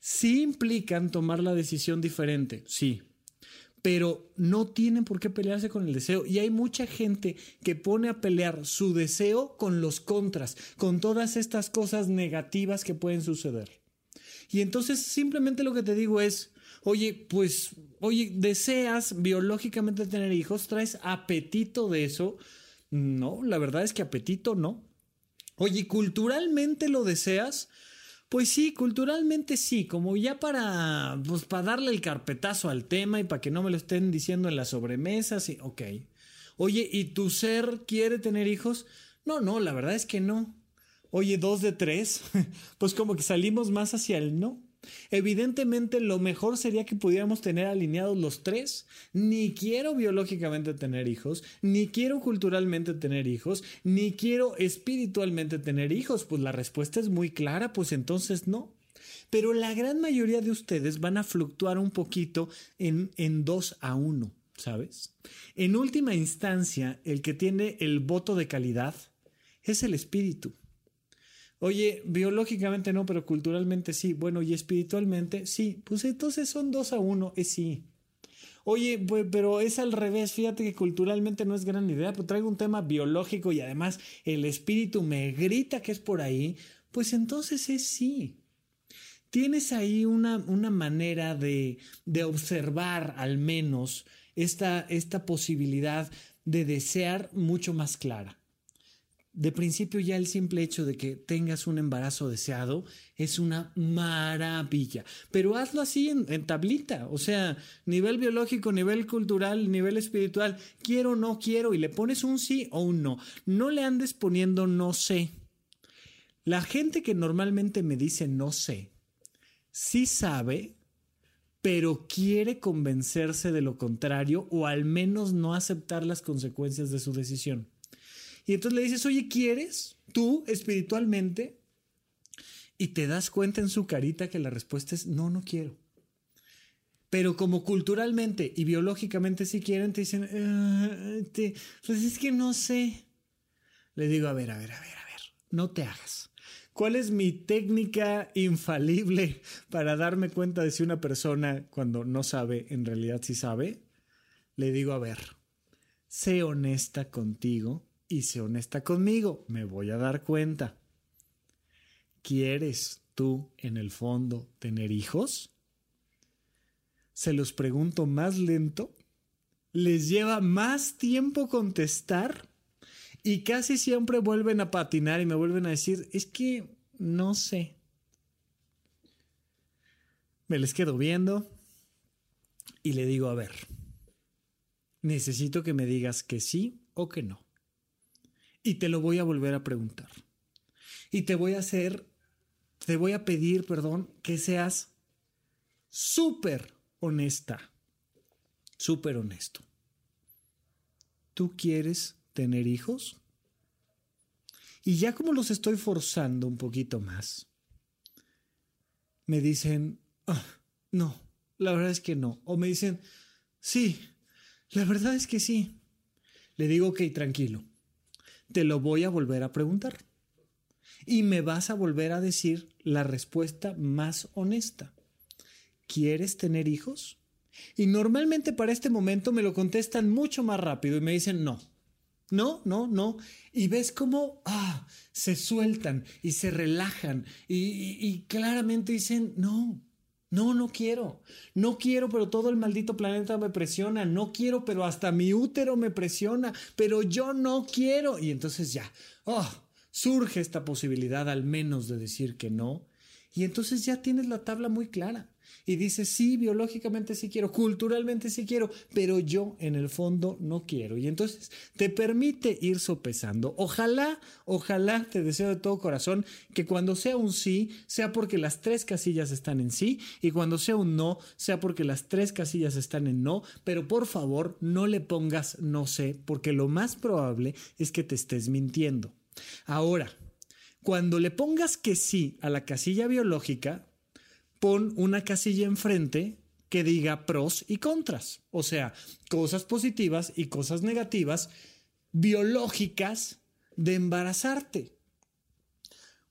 Sí implican tomar la decisión diferente, sí, pero no tienen por qué pelearse con el deseo. Y hay mucha gente que pone a pelear su deseo con los contras, con todas estas cosas negativas que pueden suceder. Y entonces simplemente lo que te digo es, oye, pues, oye, deseas biológicamente tener hijos, traes apetito de eso. No, la verdad es que apetito no. Oye, ¿culturalmente lo deseas? Pues sí, culturalmente sí, como ya para, pues para darle el carpetazo al tema y para que no me lo estén diciendo en la sobremesa, sí, ok. Oye, ¿y tu ser quiere tener hijos? No, no, la verdad es que no. Oye, dos de tres, pues como que salimos más hacia el no. Evidentemente lo mejor sería que pudiéramos tener alineados los tres. Ni quiero biológicamente tener hijos, ni quiero culturalmente tener hijos, ni quiero espiritualmente tener hijos. Pues la respuesta es muy clara, pues entonces no. Pero la gran mayoría de ustedes van a fluctuar un poquito en, en dos a uno, ¿sabes? En última instancia, el que tiene el voto de calidad es el espíritu. Oye, biológicamente no, pero culturalmente sí. Bueno, y espiritualmente sí. Pues entonces son dos a uno, es sí. Oye, pues, pero es al revés. Fíjate que culturalmente no es gran idea, pero traigo un tema biológico y además el espíritu me grita que es por ahí. Pues entonces es sí. Tienes ahí una, una manera de, de observar al menos esta, esta posibilidad de desear mucho más clara. De principio ya el simple hecho de que tengas un embarazo deseado es una maravilla, pero hazlo así en, tablita, o sea, nivel biológico, nivel cultural, nivel espiritual, quiero, no quiero, y le pones un sí o un no. No le andes poniendo no sé. La gente que normalmente me dice no sé, sí sabe, pero quiere convencerse de lo contrario o al menos no aceptar las consecuencias de su decisión. Y entonces le dices, oye, ¿quieres tú espiritualmente? Y te das cuenta en su carita que la respuesta es, no, no quiero. Pero como culturalmente y biológicamente sí quieren, te dicen, ah, pues es que no sé. Le digo, a ver, a ver, a ver, a ver, no te hagas. ¿Cuál es mi técnica infalible para darme cuenta de si una persona cuando no sabe, en realidad sí sabe? Le digo, a ver, sé honesta contigo y sé honesta conmigo. Me voy a dar cuenta. ¿Quieres tú, en el fondo, tener hijos? Se los pregunto más lento. Les lleva más tiempo contestar y casi siempre vuelven a patinar y me vuelven a decir, es que no sé. Me les quedo viendo y le digo, a ver, necesito que me digas que sí o que no. Y te lo voy a volver a preguntar. Y te voy a hacer, te voy a pedir, perdón, que seas súper honesta, súper honesto. ¿Tú quieres tener hijos? Y ya como los estoy forzando un poquito más, me dicen, ah, no, la verdad es que no. O me dicen, sí, la verdad es que sí. Le digo, ok, tranquilo, te lo voy a volver a preguntar. Y me vas a volver a decir la respuesta más honesta. ¿Quieres tener hijos? Y normalmente para este momento me lo contestan mucho más rápido y me dicen no. No, no, no. Y ves cómo ah, se sueltan y se relajan y, claramente dicen, no, no, no quiero. No quiero, pero todo el maldito planeta me presiona. No quiero, pero hasta mi útero me presiona. Pero yo no quiero. Y entonces ya, oh, surge esta posibilidad al menos de decir que no. Y entonces ya tienes la tabla muy clara y dice, sí, biológicamente sí quiero, culturalmente sí quiero, pero yo en el fondo no quiero. Y entonces te permite ir sopesando. Ojalá, ojalá, te deseo de todo corazón que cuando sea un sí, sea porque las tres casillas están en sí y cuando sea un no, sea porque las tres casillas están en no, pero por favor no le pongas no sé, porque lo más probable es que te estés mintiendo. Ahora, cuando le pongas que sí a la casilla biológica, pon una casilla enfrente que diga pros y contras, o sea, cosas positivas y cosas negativas biológicas de embarazarte.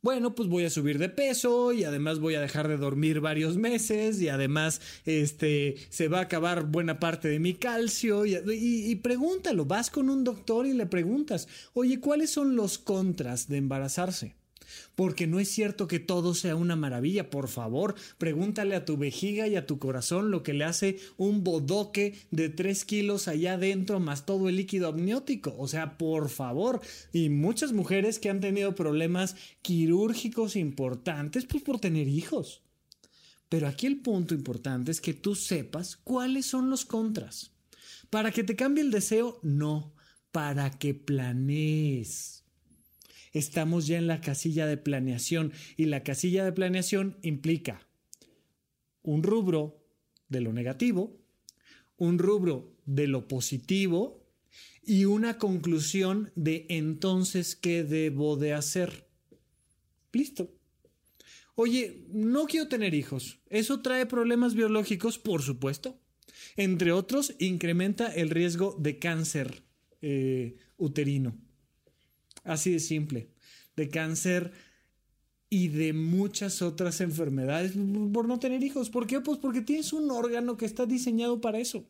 Bueno, pues voy a subir de peso y además voy a dejar de dormir varios meses y además este, se va a acabar buena parte de mi calcio y, y pregúntalo, vas con un doctor y le preguntas, oye, ¿cuáles son los contras de embarazarse? Porque no es cierto que todo sea una maravilla. Por favor, pregúntale a tu vejiga y a tu corazón lo que le hace un bodoque de 3 kilos allá adentro más todo el líquido amniótico. O sea, por favor. Y muchas mujeres que han tenido problemas quirúrgicos importantes, pues por tener hijos. Pero aquí el punto importante es que tú sepas cuáles son los contras. Para que te cambie el deseo, no, para que planees estamos ya en la casilla de planeación y la casilla de planeación implica un rubro de lo negativo, un rubro de lo positivo y una conclusión de entonces qué debo de hacer. Listo. Oye, no quiero tener hijos. ¿Eso trae problemas biológicos? Por supuesto. Entre otros, incrementa el riesgo de cáncer eh, uterino. Así de simple. De cáncer y de muchas otras enfermedades por no tener hijos. ¿Por qué? Pues porque tienes un órgano que está diseñado para eso.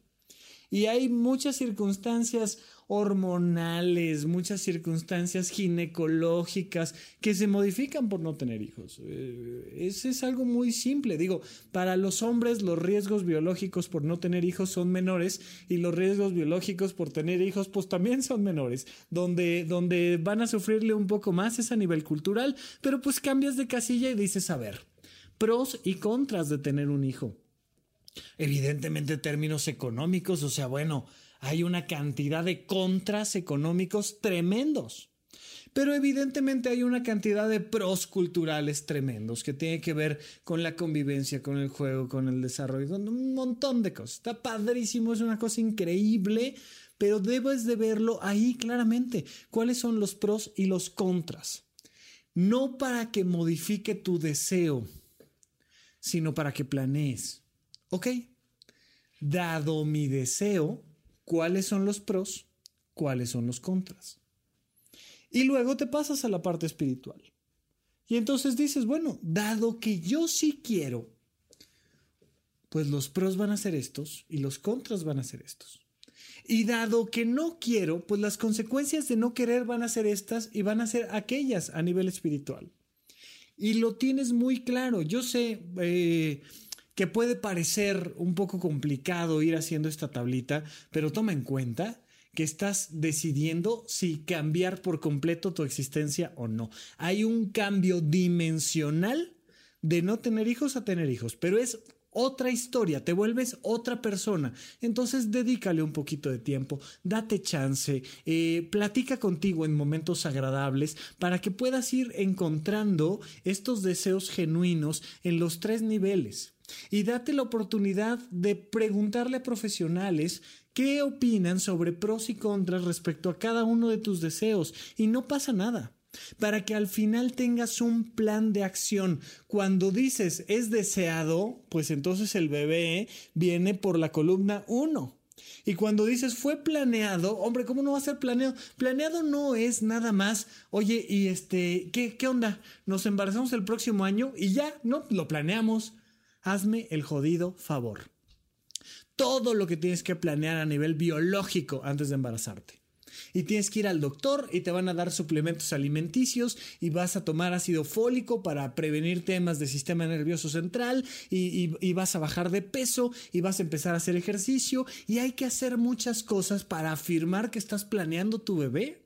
Y hay muchas circunstancias hormonales, muchas circunstancias ginecológicas que se modifican por no tener hijos. Eh, ese es algo muy simple. Digo, para los hombres los riesgos biológicos por no tener hijos son menores y los riesgos biológicos por tener hijos pues también son menores. Donde, donde van a sufrirle un poco más es a nivel cultural, pero pues cambias de casilla y dices, a ver, pros y contras de tener un hijo. Evidentemente términos económicos, o sea, bueno, hay una cantidad de contras económicos tremendos. Pero evidentemente hay una cantidad de pros culturales tremendos que tiene que ver con la convivencia, con el juego, con el desarrollo, con un montón de cosas. Está padrísimo, es una cosa increíble, pero debes de verlo ahí claramente. ¿Cuáles son los pros y los contras? No para que modifique tu deseo, sino para que planees. ¿Ok? Dado mi deseo, cuáles son los pros, cuáles son los contras. Y luego te pasas a la parte espiritual. Y entonces dices, bueno, dado que yo sí quiero, pues los pros van a ser estos y los contras van a ser estos. Y dado que no quiero, pues las consecuencias de no querer van a ser estas y van a ser aquellas a nivel espiritual. Y lo tienes muy claro. Yo sé, eh, que puede parecer un poco complicado ir haciendo esta tablita, pero toma en cuenta que estás decidiendo si cambiar por completo tu existencia o no. Hay un cambio dimensional de no tener hijos a tener hijos, pero es otra historia, te vuelves otra persona. Entonces dedícale un poquito de tiempo, date chance, eh, platica contigo en momentos agradables para que puedas ir encontrando estos deseos genuinos en los tres niveles. Y date la oportunidad de preguntarle a profesionales qué opinan sobre pros y contras respecto a cada uno de tus deseos. Y no pasa nada para que al final tengas un plan de acción. Cuando dices es deseado, pues entonces el bebé viene por la columna 1. Y cuando dices fue planeado, hombre, ¿cómo no va a ser planeado? Planeado no es nada más, oye, y este, ¿qué, qué onda? Nos embarazamos el próximo año y ya, no, lo planeamos. Hazme el jodido favor. Todo lo que tienes que planear a nivel biológico antes de embarazarte. Y tienes que ir al doctor y te van a dar suplementos alimenticios y vas a tomar ácido fólico para prevenir temas de sistema nervioso central y, y, vas a bajar de peso y vas a empezar a hacer ejercicio y hay que hacer muchas cosas para afirmar que estás planeando tu bebé.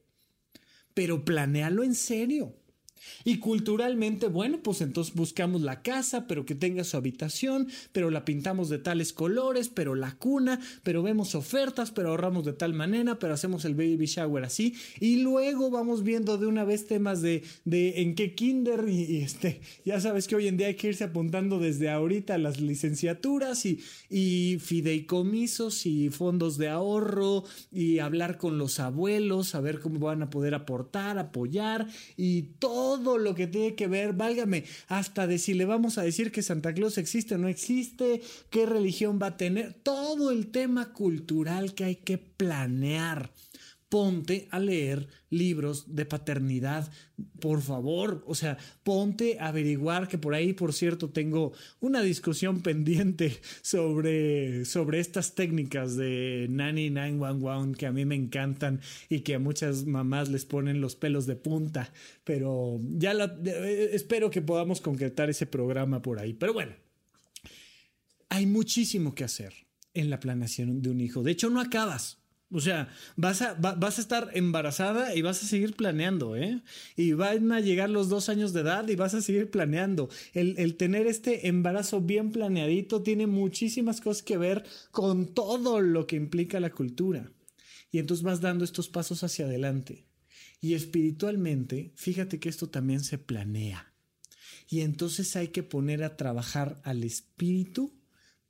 Pero planéalo en serio. Y culturalmente, bueno, pues entonces buscamos la casa, pero que tenga su habitación, pero la pintamos de tales colores, pero la cuna, pero vemos ofertas, pero ahorramos de tal manera, pero hacemos el baby shower así. Y luego vamos viendo de una vez temas de, de en qué kinder y, este, ya sabes que hoy en día hay que irse apuntando desde ahorita las licenciaturas y, y fideicomisos y fondos de ahorro y hablar con los abuelos, saber cómo van a poder aportar, apoyar y todo todo lo que tiene que ver, válgame, hasta de si le vamos a decir que Santa Claus existe o no existe, qué religión va a tener, todo el tema cultural que hay que planear ponte a leer libros de paternidad, por favor. O sea, ponte a averiguar que por ahí, por cierto, tengo una discusión pendiente sobre, sobre estas técnicas de Nanny 911 que a mí me encantan y que a muchas mamás les ponen los pelos de punta. Pero ya eh, espero que podamos concretar ese programa por ahí. Pero bueno, hay muchísimo que hacer en la planeación de un hijo. De hecho, no acabas. O sea, vas a, vas a estar embarazada y vas a seguir planeando, ¿eh? Y van a llegar los dos años de edad y vas a seguir planeando. El, el tener este embarazo bien planeadito tiene muchísimas cosas que ver con todo lo que implica la cultura. Y entonces vas dando estos pasos hacia adelante. Y espiritualmente, fíjate que esto también se planea. Y entonces hay que poner a trabajar al espíritu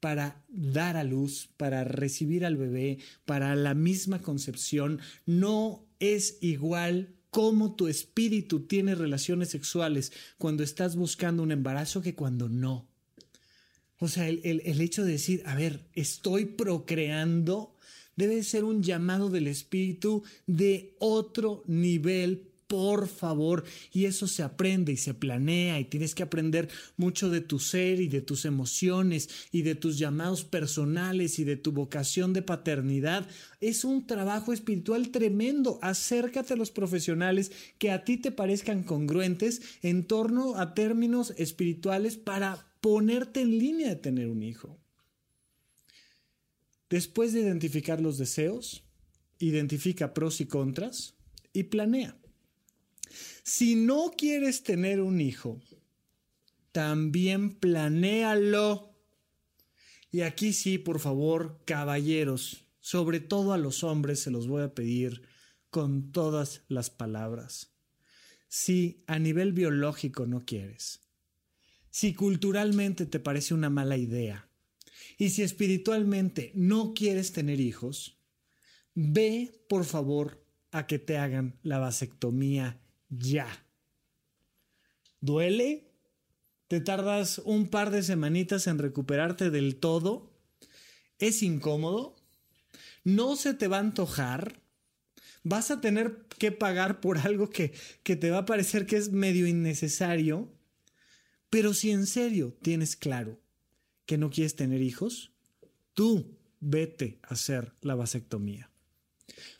para dar a luz, para recibir al bebé, para la misma concepción, no es igual cómo tu espíritu tiene relaciones sexuales cuando estás buscando un embarazo que cuando no. O sea, el, el, hecho de decir, a ver, estoy procreando, debe ser un llamado del espíritu de otro nivel por favor. Y eso se aprende y se planea y tienes que aprender mucho de tu ser y de tus emociones y de tus llamados personales y de tu vocación de paternidad. Es un trabajo espiritual tremendo. Acércate a los profesionales que a ti te parezcan congruentes en torno a términos espirituales para ponerte en línea de tener un hijo. Después de identificar los deseos, identifica pros y contras y planea. Si no quieres tener un hijo, también planéalo. Y aquí sí, por favor, caballeros, sobre todo a los hombres se los voy a pedir con todas las palabras. Si a nivel biológico no quieres, si culturalmente te parece una mala idea, y si espiritualmente no quieres tener hijos, ve por favor a que te hagan la vasectomía ya. ¿Duele? ¿Te tardas un par de semanitas en recuperarte del todo? ¿Es incómodo? ¿No se te va a antojar? ¿Vas a tener que pagar por algo que, que te va a parecer que es medio innecesario? Pero si en serio tienes claro que no quieres tener hijos, tú vete a hacer la vasectomía.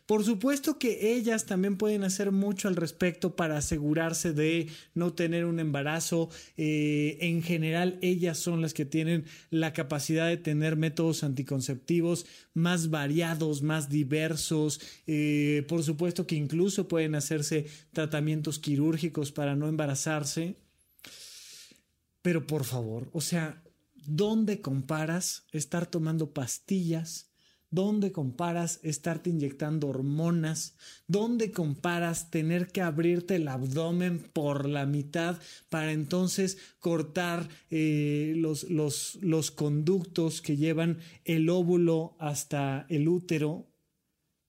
Por supuesto que ellas también pueden hacer mucho al respecto para asegurarse de no tener un embarazo. Eh, en general, ellas son las que tienen la capacidad de tener métodos anticonceptivos más variados, más diversos. Eh, por supuesto que incluso pueden hacerse tratamientos quirúrgicos para no embarazarse. Pero por favor, o sea, ¿dónde comparas estar tomando pastillas? ¿Dónde comparas estarte inyectando hormonas? ¿Dónde comparas tener que abrirte el abdomen por la mitad para entonces cortar eh, los, los, los conductos que llevan el óvulo hasta el útero?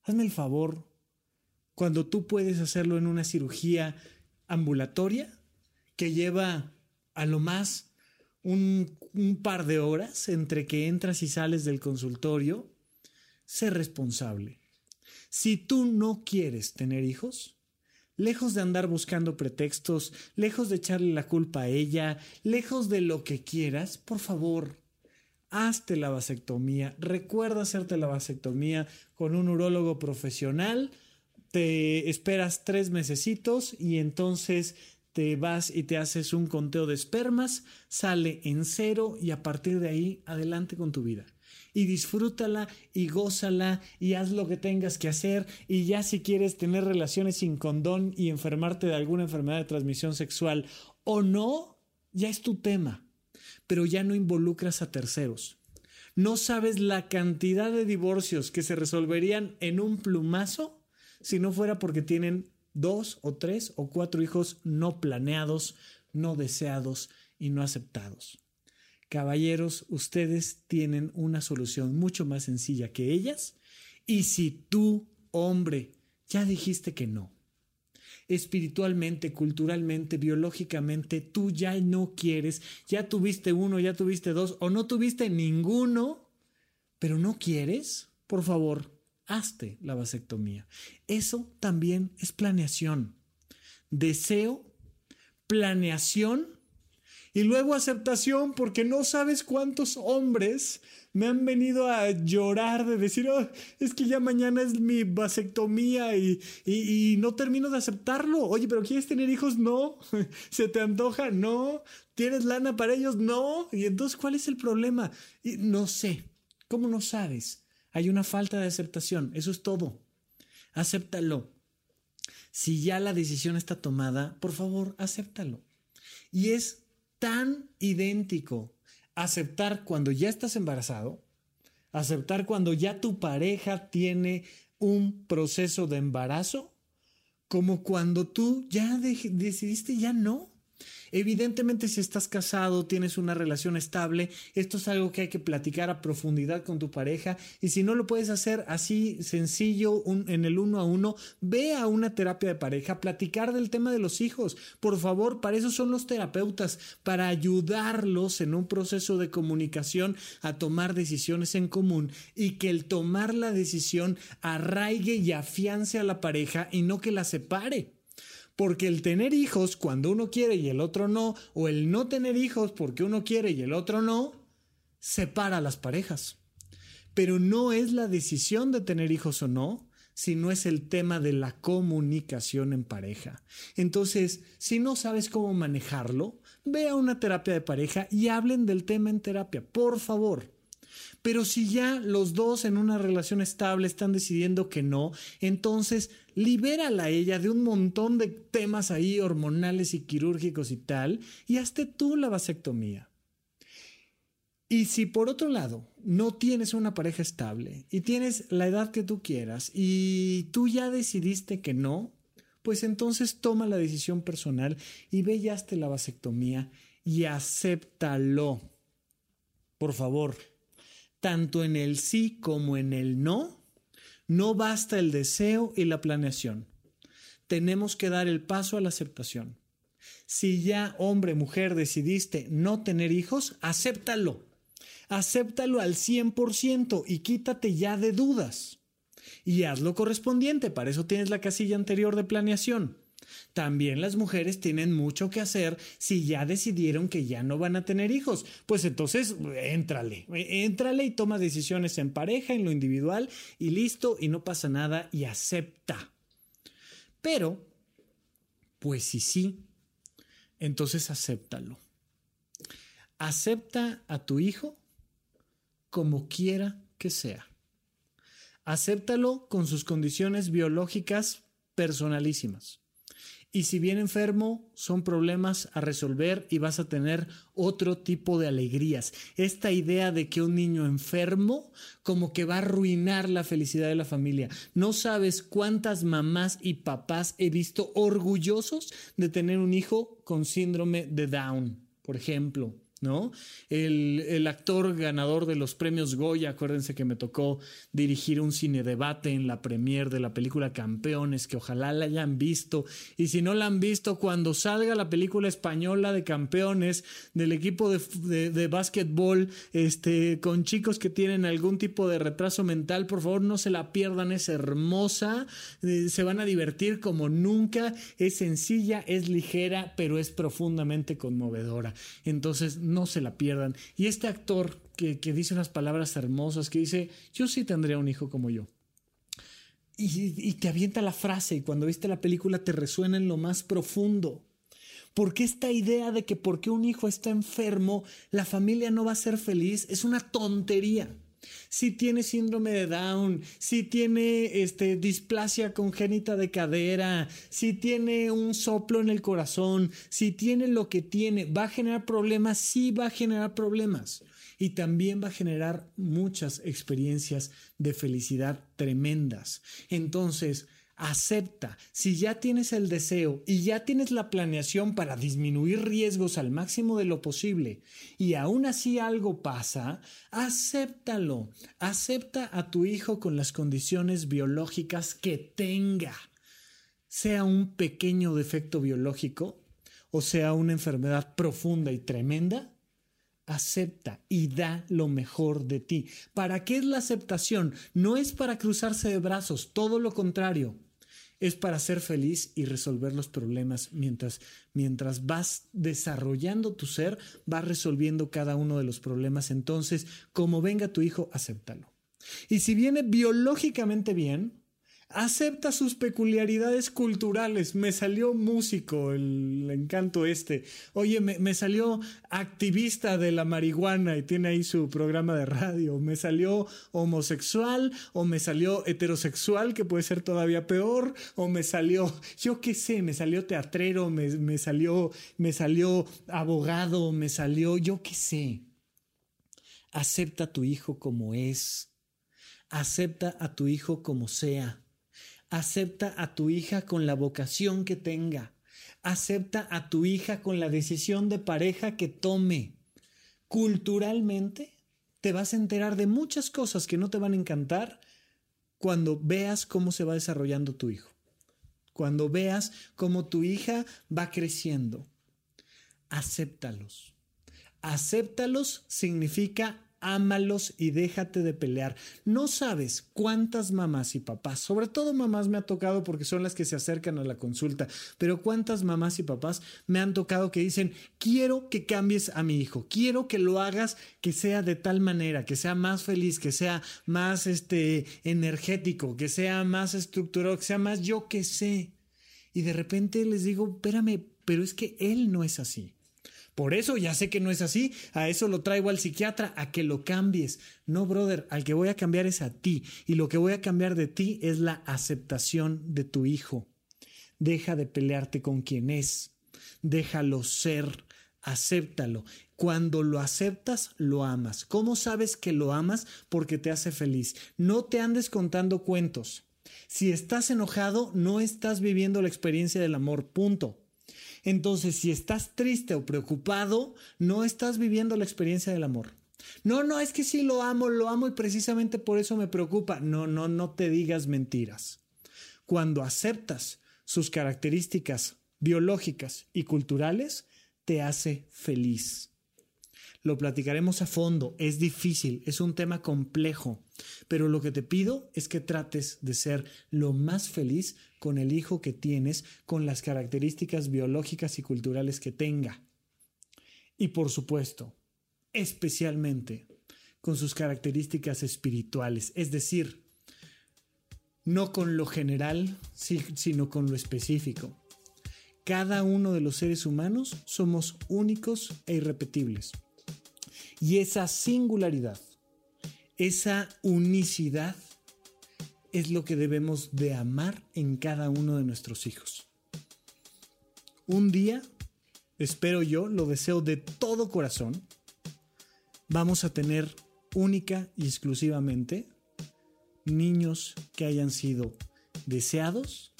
Hazme el favor, cuando tú puedes hacerlo en una cirugía ambulatoria que lleva a lo más un, un par de horas entre que entras y sales del consultorio, sé responsable. Si tú no quieres tener hijos, lejos de andar buscando pretextos, lejos de echarle la culpa a ella, lejos de lo que quieras, por favor, hazte la vasectomía. Recuerda hacerte la vasectomía con un urólogo profesional. Te esperas tres mesecitos y entonces te vas y te haces un conteo de espermas, sale en cero y a partir de ahí adelante con tu vida y disfrútala y gózala y haz lo que tengas que hacer y ya si quieres tener relaciones sin condón y enfermarte de alguna enfermedad de transmisión sexual o no, ya es tu tema, pero ya no involucras a terceros. No sabes la cantidad de divorcios que se resolverían en un plumazo si no fuera porque tienen dos o tres o cuatro hijos no planeados, no deseados y no aceptados. Caballeros, ustedes tienen una solución mucho más sencilla que ellas. Y si tú, hombre, ya dijiste que no, espiritualmente, culturalmente, biológicamente, tú ya no quieres, ya tuviste uno, ya tuviste dos, o no tuviste ninguno, pero no quieres, por favor, hazte la vasectomía. Eso también es planeación. Deseo, planeación y luego aceptación porque no sabes cuántos hombres me han venido a llorar de decir, oh, es que ya mañana es mi vasectomía y, y, no termino de aceptarlo. Oye, pero ¿quieres tener hijos? No. ¿Se te antoja? No. ¿Tienes lana para ellos? No. Y entonces, ¿cuál es el problema? No sé. ¿Cómo no sabes? Hay una falta de aceptación. Eso es todo. Acéptalo. Si ya la decisión está tomada, por favor, acéptalo. Y es tan idéntico aceptar cuando ya estás embarazado, aceptar cuando ya tu pareja tiene un proceso de embarazo, como cuando tú ya decidiste ya no. Evidentemente, si estás casado, tienes una relación estable, esto es algo que hay que platicar a profundidad con tu pareja. Y si no lo puedes hacer así sencillo en el uno a uno, ve a una terapia de pareja, platicar del tema de los hijos. Por favor, para eso son los terapeutas, para ayudarlos en un proceso de comunicación a tomar decisiones en común y que el tomar la decisión arraigue y afiance a la pareja y no que la separe. Porque el tener hijos cuando uno quiere y el otro no, o el no tener hijos porque uno quiere y el otro no, separa a las parejas. Pero no es la decisión de tener hijos o no, sino es el tema de la comunicación en pareja. Entonces, si no sabes cómo manejarlo, ve a una terapia de pareja y hablen del tema en terapia, por favor. Pero si ya los dos en una relación estable están decidiendo que no, entonces libérala a ella de un montón de temas ahí hormonales y quirúrgicos y tal, y hazte tú la vasectomía. Y si por otro lado no tienes una pareja estable y tienes la edad que tú quieras y tú ya decidiste que no, pues entonces toma la decisión personal y ve ya la vasectomía y acéptalo. Por favor, tanto en el sí como en el no, no basta el deseo y la planeación. Tenemos que dar el paso a la aceptación. Si ya hombre, mujer, decidiste no tener hijos, acéptalo acéptalo al 100% y quítate ya de dudas. Y haz lo correspondiente, para eso tienes la casilla anterior de planeación. También las mujeres tienen mucho que hacer si ya decidieron que ya no van a tener hijos. Pues entonces, éntrale, éntrale y toma decisiones en pareja, en lo individual y listo, y no pasa nada y acepta. Pero, pues si sí, entonces acéptalo. Acepta a tu hijo como quiera que sea. Acéptalo con sus condiciones biológicas personalísimas. Y si viene enfermo, son problemas a resolver y vas a tener otro tipo de alegrías. Esta idea de que un niño enfermo como que va a arruinar la felicidad de la familia. No sabes cuántas mamás y papás he visto orgullosos de tener un hijo con síndrome de Down, por ejemplo. ¿No? El, actor ganador de los premios Goya, acuérdense que me tocó dirigir un cine debate en la premier de la película Campeones, que ojalá la hayan visto. Y si no la han visto, cuando salga la película española de Campeones del equipo de, de, básquetbol, este, con chicos que tienen algún tipo de retraso mental, por favor no se la pierdan, es hermosa, eh, se van a divertir como nunca, es sencilla, es ligera, pero es profundamente conmovedora. Entonces, no se la pierdan. Y este actor que, dice unas palabras hermosas, que dice, yo sí tendría un hijo como yo. Y, y te avienta la frase y cuando viste la película te resuena en lo más profundo. Porque esta idea de que porque un hijo está enfermo, la familia no va a ser feliz, es una tontería si tiene síndrome de Down, si tiene este, displasia congénita de cadera, si tiene un soplo en el corazón, si tiene lo que tiene, ¿va a generar problemas? Sí va a generar problemas. Y también va a generar muchas experiencias de felicidad tremendas. Entonces, acepta, si ya tienes el deseo y ya tienes la planeación para disminuir riesgos al máximo de lo posible y aún así algo pasa, acéptalo, acepta a tu hijo con las condiciones biológicas que tenga, sea un pequeño defecto biológico o sea una enfermedad profunda y tremenda, acepta y da lo mejor de ti. ¿Para qué es la aceptación? No es para cruzarse de brazos, todo lo contrario es para ser feliz y resolver los problemas mientras, mientras vas desarrollando tu ser, vas resolviendo cada uno de los problemas. Entonces, como venga tu hijo, acéptalo. Y si viene biológicamente bien, acepta sus peculiaridades culturales. Me salió músico, el, encanto este. Oye, me, salió activista de la marihuana y tiene ahí su programa de radio. Me salió homosexual o me salió heterosexual, que puede ser todavía peor, o me salió, yo qué sé, me salió teatrero, me, me salió, me salió abogado, me salió, yo qué sé. Acepta a tu hijo como es. Acepta a tu hijo como sea Acepta a tu hija con la vocación que tenga. Acepta a tu hija con la decisión de pareja que tome. Culturalmente te vas a enterar de muchas cosas que no te van a encantar cuando veas cómo se va desarrollando tu hijo. Cuando veas cómo tu hija va creciendo. Acéptalos. Acéptalos significa ámalos y déjate de pelear. No sabes cuántas mamás y papás, sobre todo mamás me ha tocado porque son las que se acercan a la consulta, pero cuántas mamás y papás me han tocado que dicen, quiero que cambies a mi hijo, quiero que lo hagas que sea de tal manera, que sea más feliz, que sea más este, energético, que sea más estructurado, que sea más yo que sé. Y de repente les digo, espérame, pero es que él no es así. Por eso ya sé que no es así, a eso lo traigo al psiquiatra, a que lo cambies. No, brother, al que voy a cambiar es a ti. Y lo que voy a cambiar de ti es la aceptación de tu hijo. Deja de pelearte con quien es. Déjalo ser. Acéptalo. Cuando lo aceptas, lo amas. ¿Cómo sabes que lo amas? Porque te hace feliz. No te andes contando cuentos. Si estás enojado, no estás viviendo la experiencia del amor. Punto. Entonces, si estás triste o preocupado, no estás viviendo la experiencia del amor. No, no, es que sí lo amo, lo amo y precisamente por eso me preocupa. No, no, no te digas mentiras. Cuando aceptas sus características biológicas y culturales, te hace feliz. Lo platicaremos a fondo, es difícil, es un tema complejo, pero lo que te pido es que trates de ser lo más feliz con el hijo que tienes, con las características biológicas y culturales que tenga. Y por supuesto, especialmente con sus características espirituales, es decir, no con lo general, sino con lo específico. Cada uno de los seres humanos somos únicos e irrepetibles. Y esa singularidad, esa unicidad, es lo que debemos de amar en cada uno de nuestros hijos. Un día, espero yo, lo deseo de todo corazón, vamos a tener única y exclusivamente niños que hayan sido deseados,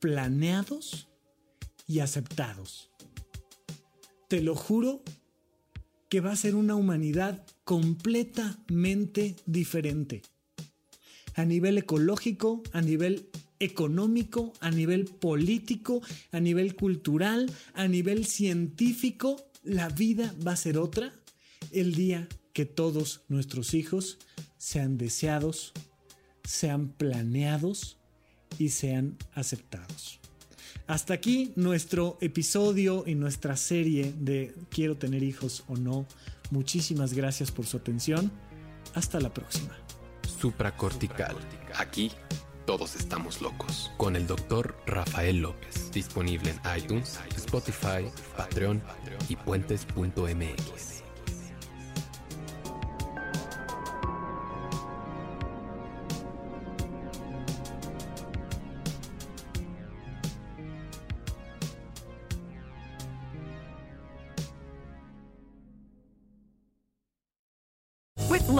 planeados y aceptados. Te lo juro que va a ser una humanidad completamente diferente. A nivel ecológico, a nivel económico, a nivel político, a nivel cultural, a nivel científico, la vida va a ser otra el día que todos nuestros hijos sean deseados, sean planeados y sean aceptados. Hasta aquí nuestro episodio y nuestra serie de Quiero tener hijos o no. Muchísimas gracias por su atención. Hasta la próxima. Supracortical. Aquí todos estamos locos. Con el doctor Rafael López. Disponible en iTunes, Spotify, Patreon y puentes.mx.